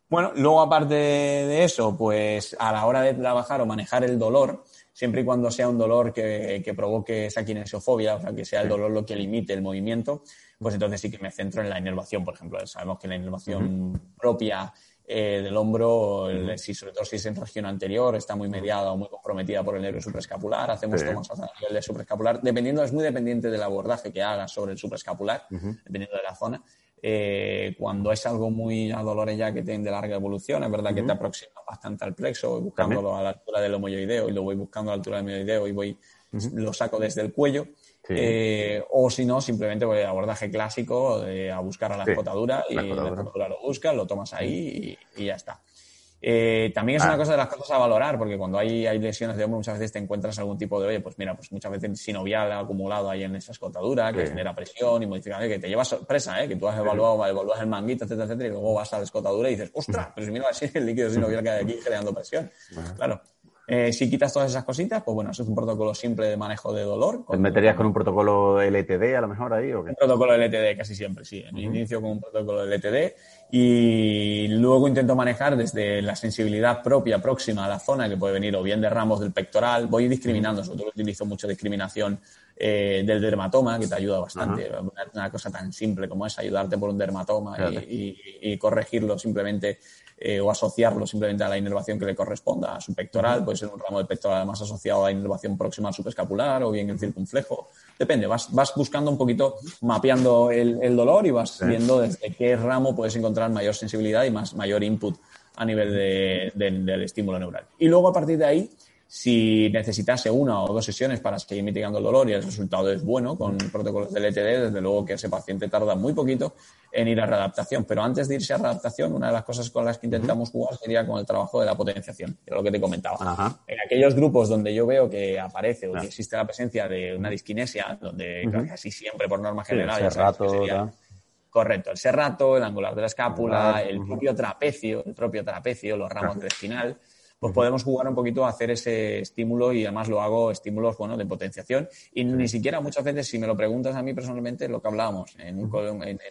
Bueno, luego aparte de eso, pues a la hora de trabajar o manejar el dolor, siempre y cuando sea un dolor que, provoque esa kinesiofobia, o sea, que sea el dolor lo que limite el movimiento, pues entonces sí que me centro en la inervación, por ejemplo. Sabemos que la inervación propia eh, del hombro, si, sobre todo si es en región anterior, está muy mediada o muy comprometida por el nervio supraescapular, hacemos tomas a nivel de supraescapular, dependiendo, es muy dependiente del abordaje que hagas sobre el supraescapular, dependiendo de la zona. Eh, cuando es algo muy a dolores ya que tiene de larga evolución, es verdad que te aproxima bastante al plexo, buscándolo a la altura del homoyoideo y lo voy buscando a la altura del homoyoideo y voy, lo saco desde el cuello. Eh, o si no, simplemente voy a abordaje clásico a buscar a la escotadura y la escotadura. lo buscas, lo tomas ahí y, ya está. Eh, también es una cosa de las cosas a valorar, porque cuando hay, hay, lesiones de hombro, muchas veces te encuentras algún tipo de, oye, pues mira, pues muchas veces sinovial acumulado ahí en esa escotadura, que genera presión y modificación, que te lleva sorpresa, ¿eh? que tú has evaluado, evalúas el manguito, etcétera, etcétera, y luego vas a la escotadura y dices, ostras, pero si mira así el líquido sinovial que hay aquí generando presión. Claro. Eh, si quitas todas esas cositas, pues bueno, eso es un protocolo simple de manejo de dolor. ¿Te meterías con un protocolo LTD a lo mejor ahí o qué? Un protocolo LTD casi siempre, sí. En inicio con un protocolo LTD y luego intento manejar desde la sensibilidad propia próxima a la zona, que puede venir o bien de ramos del pectoral. Voy discriminando, sobre todo utilizo mucho discriminación eh, del dermatoma, que te ayuda bastante. Una, cosa tan simple como es ayudarte por un dermatoma y, corregirlo simplemente eh, o asociarlo simplemente a la inervación que le corresponda a su pectoral, puede ser un ramo de pectoral más asociado a la inervación próxima al subescapular o bien el circunflejo. Depende, vas, vas buscando un poquito, mapeando el, dolor y vas viendo desde qué ramo puedes encontrar mayor sensibilidad y más, mayor input a nivel del estímulo neural. Y luego a partir de ahí si necesitase una o dos sesiones para seguir mitigando el dolor y el resultado es bueno con protocolos de LTD, desde luego que ese paciente tarda muy poquito en ir a readaptación. Pero antes de irse a readaptación, una de las cosas con las que intentamos jugar sería con el trabajo de la potenciación, que es lo que te comentaba. En aquellos grupos donde yo veo que aparece o que existe la presencia de una disquinesia, donde casi siempre por norma general... el Correcto, el serrato, el angular de la escápula, el propio trapecio, el propio trapecio, los ramos del espinal pues podemos jugar un poquito a hacer ese estímulo y además lo hago estímulos, bueno, de potenciación. Y ni siquiera muchas veces, si me lo preguntas a mí personalmente, lo que hablábamos, en,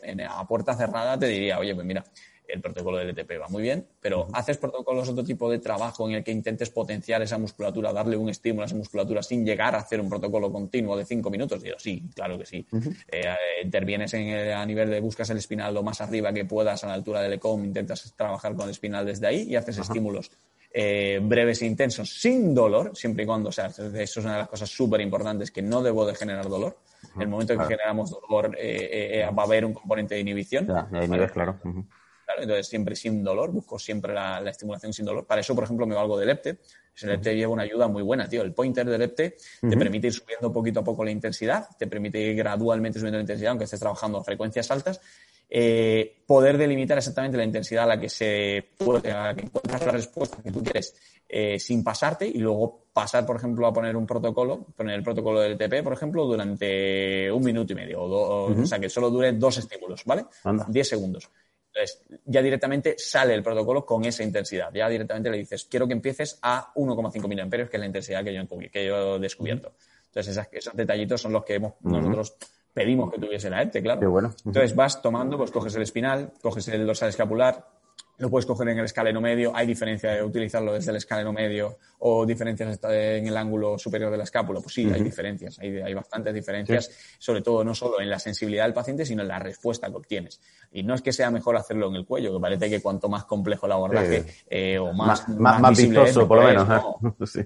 en, a puerta cerrada te diría, oye, pues mira, el protocolo del ETP va muy bien, pero haces protocolos otro tipo de trabajo en el que intentes potenciar esa musculatura, darle un estímulo a esa musculatura sin llegar a hacer un protocolo continuo de cinco minutos. Digo, sí, claro que sí. Eh, intervienes en a nivel de buscas el espinal lo más arriba que puedas a la altura del ECOM, intentas trabajar con el espinal desde ahí y haces estímulos eh, breves e intensos sin dolor, siempre y cuando, o sea, eso es una de las cosas súper importantes que no debo de generar dolor. En el momento en que generamos dolor eh, eh, va a haber un componente de inhibición. claro. Entonces, siempre sin dolor, busco siempre la, estimulación sin dolor. Para eso, por ejemplo, me valgo del EPTE. El EPTE lleva una ayuda muy buena, tío. El pointer del EPTE te permite ir subiendo poquito a poco la intensidad, te permite ir gradualmente subiendo la intensidad, aunque estés trabajando a frecuencias altas, eh, poder delimitar exactamente la intensidad a la que se puede, a la que encuentras la respuesta que tú quieres eh, sin pasarte y luego pasar, por ejemplo, a poner un protocolo, poner el protocolo del TP, por ejemplo, durante un minuto y medio, o, o, sea, que solo dure dos estímulos, ¿vale? Diez segundos. Entonces, ya directamente sale el protocolo con esa intensidad. Ya directamente le dices, quiero que empieces a 1,5 miliamperios, que es la intensidad que yo, que yo he descubierto. Entonces, esos detallitos son los que hemos, nosotros pedimos que tuviese la EPTE, claro. bueno. Entonces vas tomando, pues coges el espinal, coges el dorsal escapular, lo puedes coger en el escaleno medio. Hay diferencia de utilizarlo desde el escaleno medio o diferencias en el ángulo superior de la escápula. Pues sí, hay diferencias, hay, hay bastantes diferencias, sobre todo no solo en la sensibilidad del paciente, sino en la respuesta que obtienes. Y no es que sea mejor hacerlo en el cuello, que parece que cuanto más complejo el abordaje eh, o más, más, más, vistoso, por lo menos. ¿no? sí.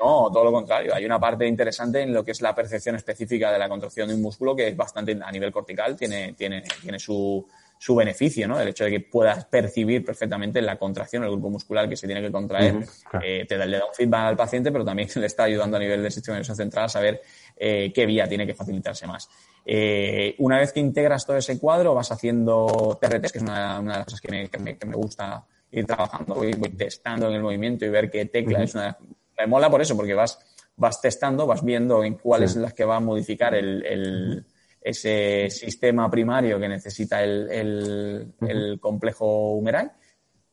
No, todo lo contrario. Hay una parte interesante en lo que es la percepción específica de la contracción de un músculo que es bastante a nivel cortical, tiene, tiene, tiene su, su beneficio, ¿no? El hecho de que puedas percibir perfectamente la contracción, el grupo muscular que se tiene que contraer, eh, te da, le da un feedback al paciente, pero también le está ayudando a nivel del sistema nervioso central a saber eh, qué vía tiene que facilitarse más. Eh, una vez que integras todo ese cuadro, vas haciendo TRTs, que es una, de las cosas que me, que me, gusta ir trabajando, voy, voy, testando en el movimiento y ver qué tecla es una... Me mola por eso, porque vas, vas testando, vas viendo en cuáles son las que va a modificar el ese sistema primario que necesita el, complejo humeral.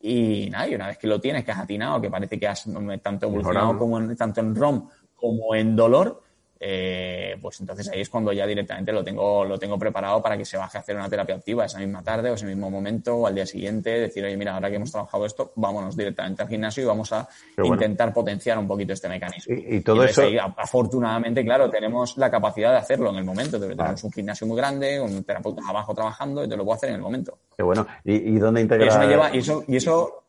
Y nada, y una vez que lo tienes, que has atinado, que parece que has tanto evolucionado como en, tanto en ROM como en dolor, eh, pues entonces ahí es cuando ya directamente lo tengo, lo tengo preparado para que se baje a hacer una terapia activa esa misma tarde o ese mismo momento o al día siguiente, decir, oye, mira, ahora que hemos trabajado esto, vámonos directamente al gimnasio y vamos a intentar potenciar un poquito este mecanismo. Y, todo eso. afortunadamente, claro, tenemos la capacidad de hacerlo en el momento. Tenemos un gimnasio muy grande, un terapeuta abajo trabajando y te lo puedo hacer en el momento. Qué bueno. ¿Y, dónde integrar? eso me lleva, y eso, y eso,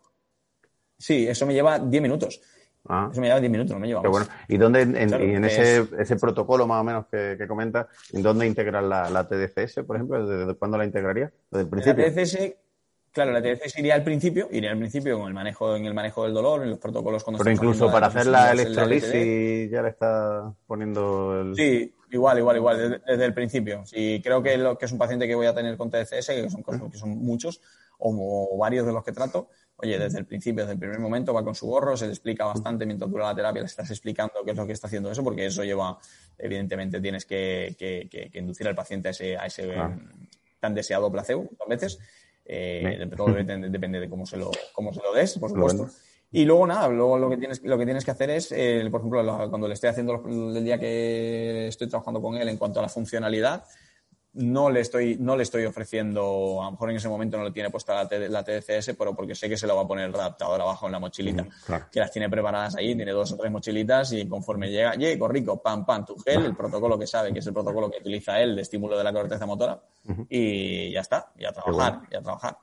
sí, eso me lleva 10 minutos. Ah. Eso me lleva 10 minutos, no me lleva Bueno. ¿Y dónde, en, ese, ese, protocolo más o menos que, que comentas, en dónde integras la, la, TDCS, por ejemplo? ¿Desde cuándo la integraría? ¿Desde el principio? La TDCS, claro, la TDCS iría al principio, iría al principio con el manejo, en el manejo del dolor, en los protocolos cuando Pero incluso para hacer la electrolisis ya le está poniendo el... Sí, igual, igual, igual, desde, el principio. Sí, creo que, lo, que es un paciente que voy a tener con TDCS, que son, que son muchos, o varios de los que trato, Oye, desde el principio, desde el primer momento va con su gorro, se le explica bastante mientras dura la terapia, le estás explicando qué es lo que está haciendo eso, porque eso lleva, evidentemente, tienes que, que, que, inducir al paciente a ese, a ese tan deseado placebo, a veces. Eh, todo depende, de cómo se lo, cómo se lo des, por supuesto. Y luego nada, luego lo que tienes, lo que tienes que hacer es, eh, por ejemplo, cuando le estoy haciendo el día que estoy trabajando con él en cuanto a la funcionalidad, no le estoy, no le estoy ofreciendo, a lo mejor en ese momento no le tiene puesta la, TDCS, pero porque sé que se lo va a poner el adaptador abajo en la mochilita, que las tiene preparadas ahí, tiene dos o tres mochilitas y conforme llega, llega, rico, pam, pam, tu gel, el protocolo que sabe, que es el protocolo que utiliza él de estímulo de la corteza motora, y ya está, y a trabajar, y a trabajar.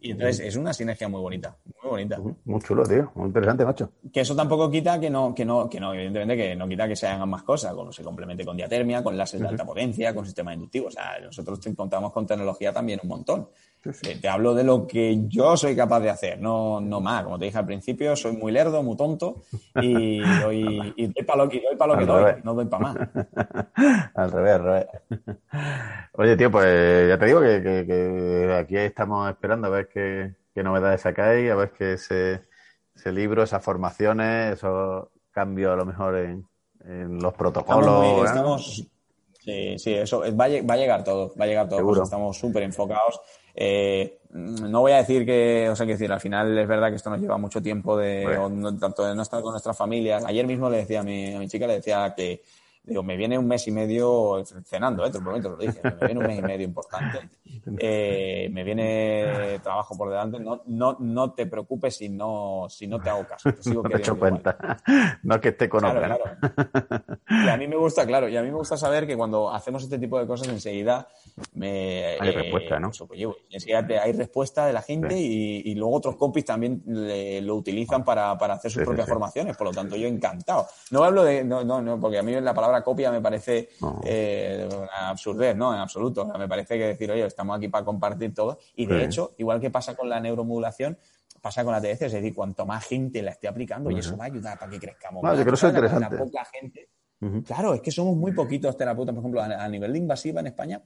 Y entonces es una sinergia muy bonita, muy bonita. Muy chulo, tío, muy interesante, macho. Que eso tampoco quita que no, que no, que no, evidentemente que no quita que se hagan más cosas, cuando se complemente con diatermia, con láser de alta potencia, con sistema inductivo. O sea, nosotros contamos con tecnología también un montón. Eh, te hablo de lo que yo soy capaz de hacer, no, no más. Como te dije al principio, soy muy lerdo, muy tonto y doy, y doy para lo que, doy, para lo que doy, no doy para más. al revés, al revés. Oye, tío, pues ya te digo que, que, aquí estamos esperando a ver qué, qué novedades sacáis, a ver que ese, ese libro, esas formaciones, esos cambios a lo mejor en, en los protocolos. Estamos, sí, sí, eso va, va a llegar todo, va a llegar todo. estamos súper enfocados. Eh, no voy a decir que, o sea, que decir, al final es verdad que esto nos lleva mucho tiempo de, tanto de no estar con nuestras familias. Ayer mismo le decía a mi, a mi chica, le decía que, Digo, me viene un mes y medio cenando, ¿eh? te lo lo dije, me viene un mes y medio importante. Eh, me viene trabajo por delante. No, no, no te preocupes si no, si no te hago caso. Te sigo no he hecho cuenta. No que esté con claro, Claro. Y a mí me gusta, claro, y a mí me gusta saber que cuando hacemos este tipo de cosas enseguida me, hay respuesta, ¿no? Pues, enseguida hay respuesta de la gente y, y, luego otros compis también lo utilizan para, para hacer sus propias formaciones. Por lo tanto, yo encantado. No hablo de, no, no, no, porque a mí la palabra copia me parece eh, una absurdez, ¿no? En absoluto. me parece que decir, oye, estamos aquí para compartir todo. Y de hecho, igual que pasa con la neuromodulación, pasa con la TDC, es decir, cuanto más gente la esté aplicando, y eso va a ayudar para que crezcamos. yo creo que es interesante. poca gente Claro, es que somos muy poquitos terapeutas, por ejemplo, a, nivel de invasiva en España,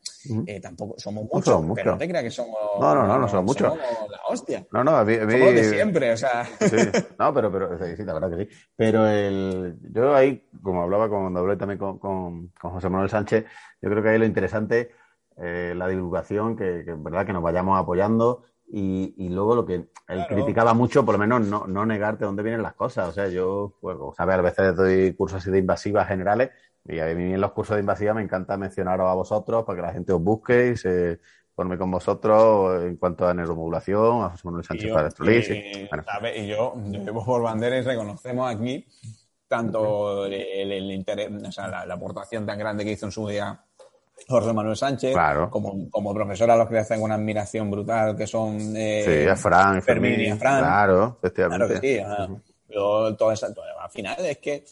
eh, tampoco somos muchos, pero no te creas que somos. No, no, no, no, somos muchos. la hostia. No, no, a mí. Somos de siempre, o sea. Sí, no, pero, pero sí, la verdad que sí. Pero el, yo ahí, como hablaba cuando hablé también con, con, José Manuel Sánchez, yo creo que ahí lo interesante, eh, la divulgación, que, que verdad que nos vayamos apoyando y, y, luego lo que él criticaba mucho, por lo menos no, no negarte dónde vienen las cosas. O sea, yo, pues, ¿sabes? A veces doy cursos así de invasivas generales y a mí en los cursos de invasiva me encanta mencionaros a vosotros para que la gente os busque y se forme con vosotros en cuanto a neuromodulación, a José Manuel Sánchez para. Y, bueno. y yo, yo por bandera y reconocemos aquí tanto el, el, interés, o sea, la, la aportación tan grande que hizo en su día José Manuel Sánchez, como, como profesor a los que hacen una admiración brutal, que son eh, sí, a Fran, Fermín, y a Fran. Claro, efectivamente. Claro que sí. Yo, todo eso, al final es que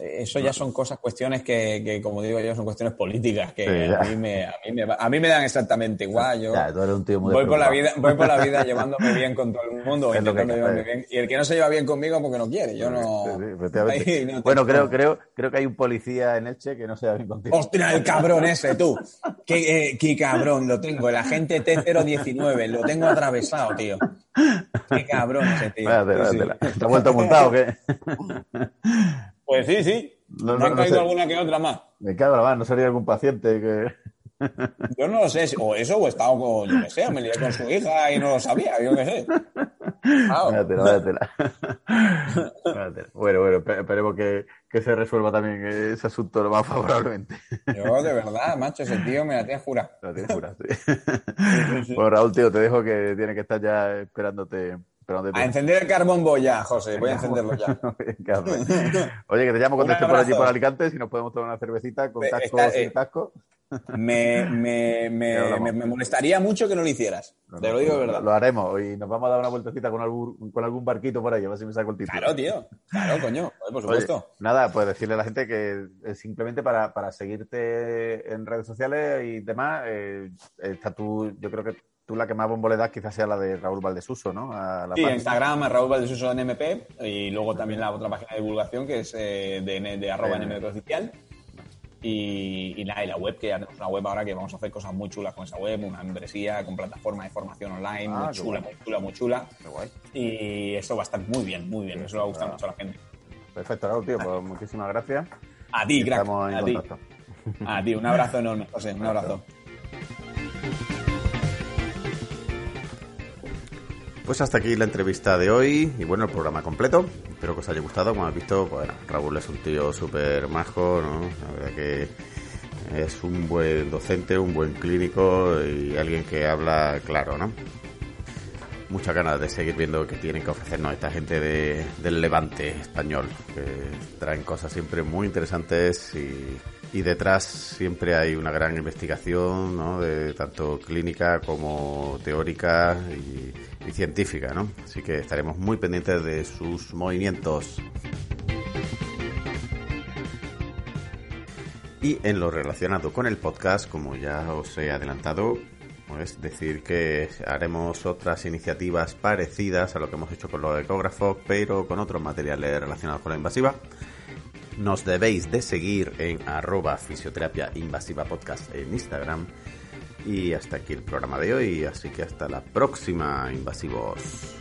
eso ya son cosas, cuestiones que, que, como digo yo, son cuestiones políticas que a, mí me, a, mí me, a mí me dan exactamente igual. Yo voy, por la vida, voy por la vida llevándome bien con todo el mundo, intentando llevarme bien. Y el que no se lleva bien conmigo porque no quiere, yo no... bueno, creo, creo, creo que hay un policía en Elche que no se lleva bien contigo. ¡Ostras, el cabrón ese, tú! ¿Qué, eh, qué cabrón, lo tengo, el agente T019, lo tengo atravesado, tío. ¡Qué cabrón ese tío! ¿Te ha vuelto montado o qué? Pues sí, sí. No, me han caído alguna que otra más. Me cago la más, no sería algún paciente que. Yo no lo sé, o eso, o he estado con, yo qué sé, me lié con su hija y no lo sabía, yo qué sé. Bueno, bueno, esperemos que, que, se resuelva también ese asunto lo más favorablemente. Yo, de verdad, macho, ese tío me la tiene jura. La tiene jura, sí. Bueno, Raúl, tío, te dejo que tiene que estar ya esperándote a encender el carbón voy ya, José, voy a encenderlo ya. Oye, que te llamo cuando esté por allí por Alicante, si nos podemos tomar una cervecita con casco o sin eh, casco. Me, me, me, me, molestaría mucho que no lo hicieras. te lo digo de verdad. Lo haremos y nos vamos a dar una vueltecita con algún, con algún barquito por ahí, a ver si me saco el título. Claro, tío. Claro, coño. Por supuesto. nada, pues decirle a la gente que simplemente para, para seguirte en redes sociales y demás, eh, está tú, yo creo que tú la que más bombo le das quizás sea la de Raúl Valdesuso, ¿no? A sí, Instagram, a Raúl Valdesuso en MP y luego también la otra página de divulgación que es eh, de, de, arroba NMP oficial. Y, nada, y la web, que ya tenemos una web ahora que vamos a hacer cosas muy chulas con esa web, una membresía con plataforma de formación online, ah, muy chula, muy chula, muy chula. Qué guay. Y eso va a estar muy bien, muy bien, eso le va a gustar mucho a la gente. Perfecto, Raúl, tío, pues muchísimas gracias. A ti, crack. a ti. A ti, un abrazo enorme, José, un abrazo. Pues hasta aquí la entrevista de hoy y bueno, el programa completo. Espero que os haya gustado. Como habéis visto, bueno, Raúl es un tío súper majo, ¿no? La verdad que es un buen docente, un buen clínico y alguien que habla claro, ¿no? Muchas ganas de seguir viendo qué tienen que ofrecernos esta gente de, del levante español, que traen cosas siempre muy interesantes y, y detrás siempre hay una gran investigación, ¿no? De tanto clínica como teórica y y científica, ¿no? Así que estaremos muy pendientes de sus movimientos. Y en lo relacionado con el podcast, como ya os he adelantado, es decir que haremos otras iniciativas parecidas a lo que hemos hecho con los ecógrafos, pero con otros materiales relacionados con la invasiva. Nos debéis de seguir en arroba fisioterapia invasiva podcast en Instagram y hasta aquí el programa de hoy, así que hasta la próxima, invasivos.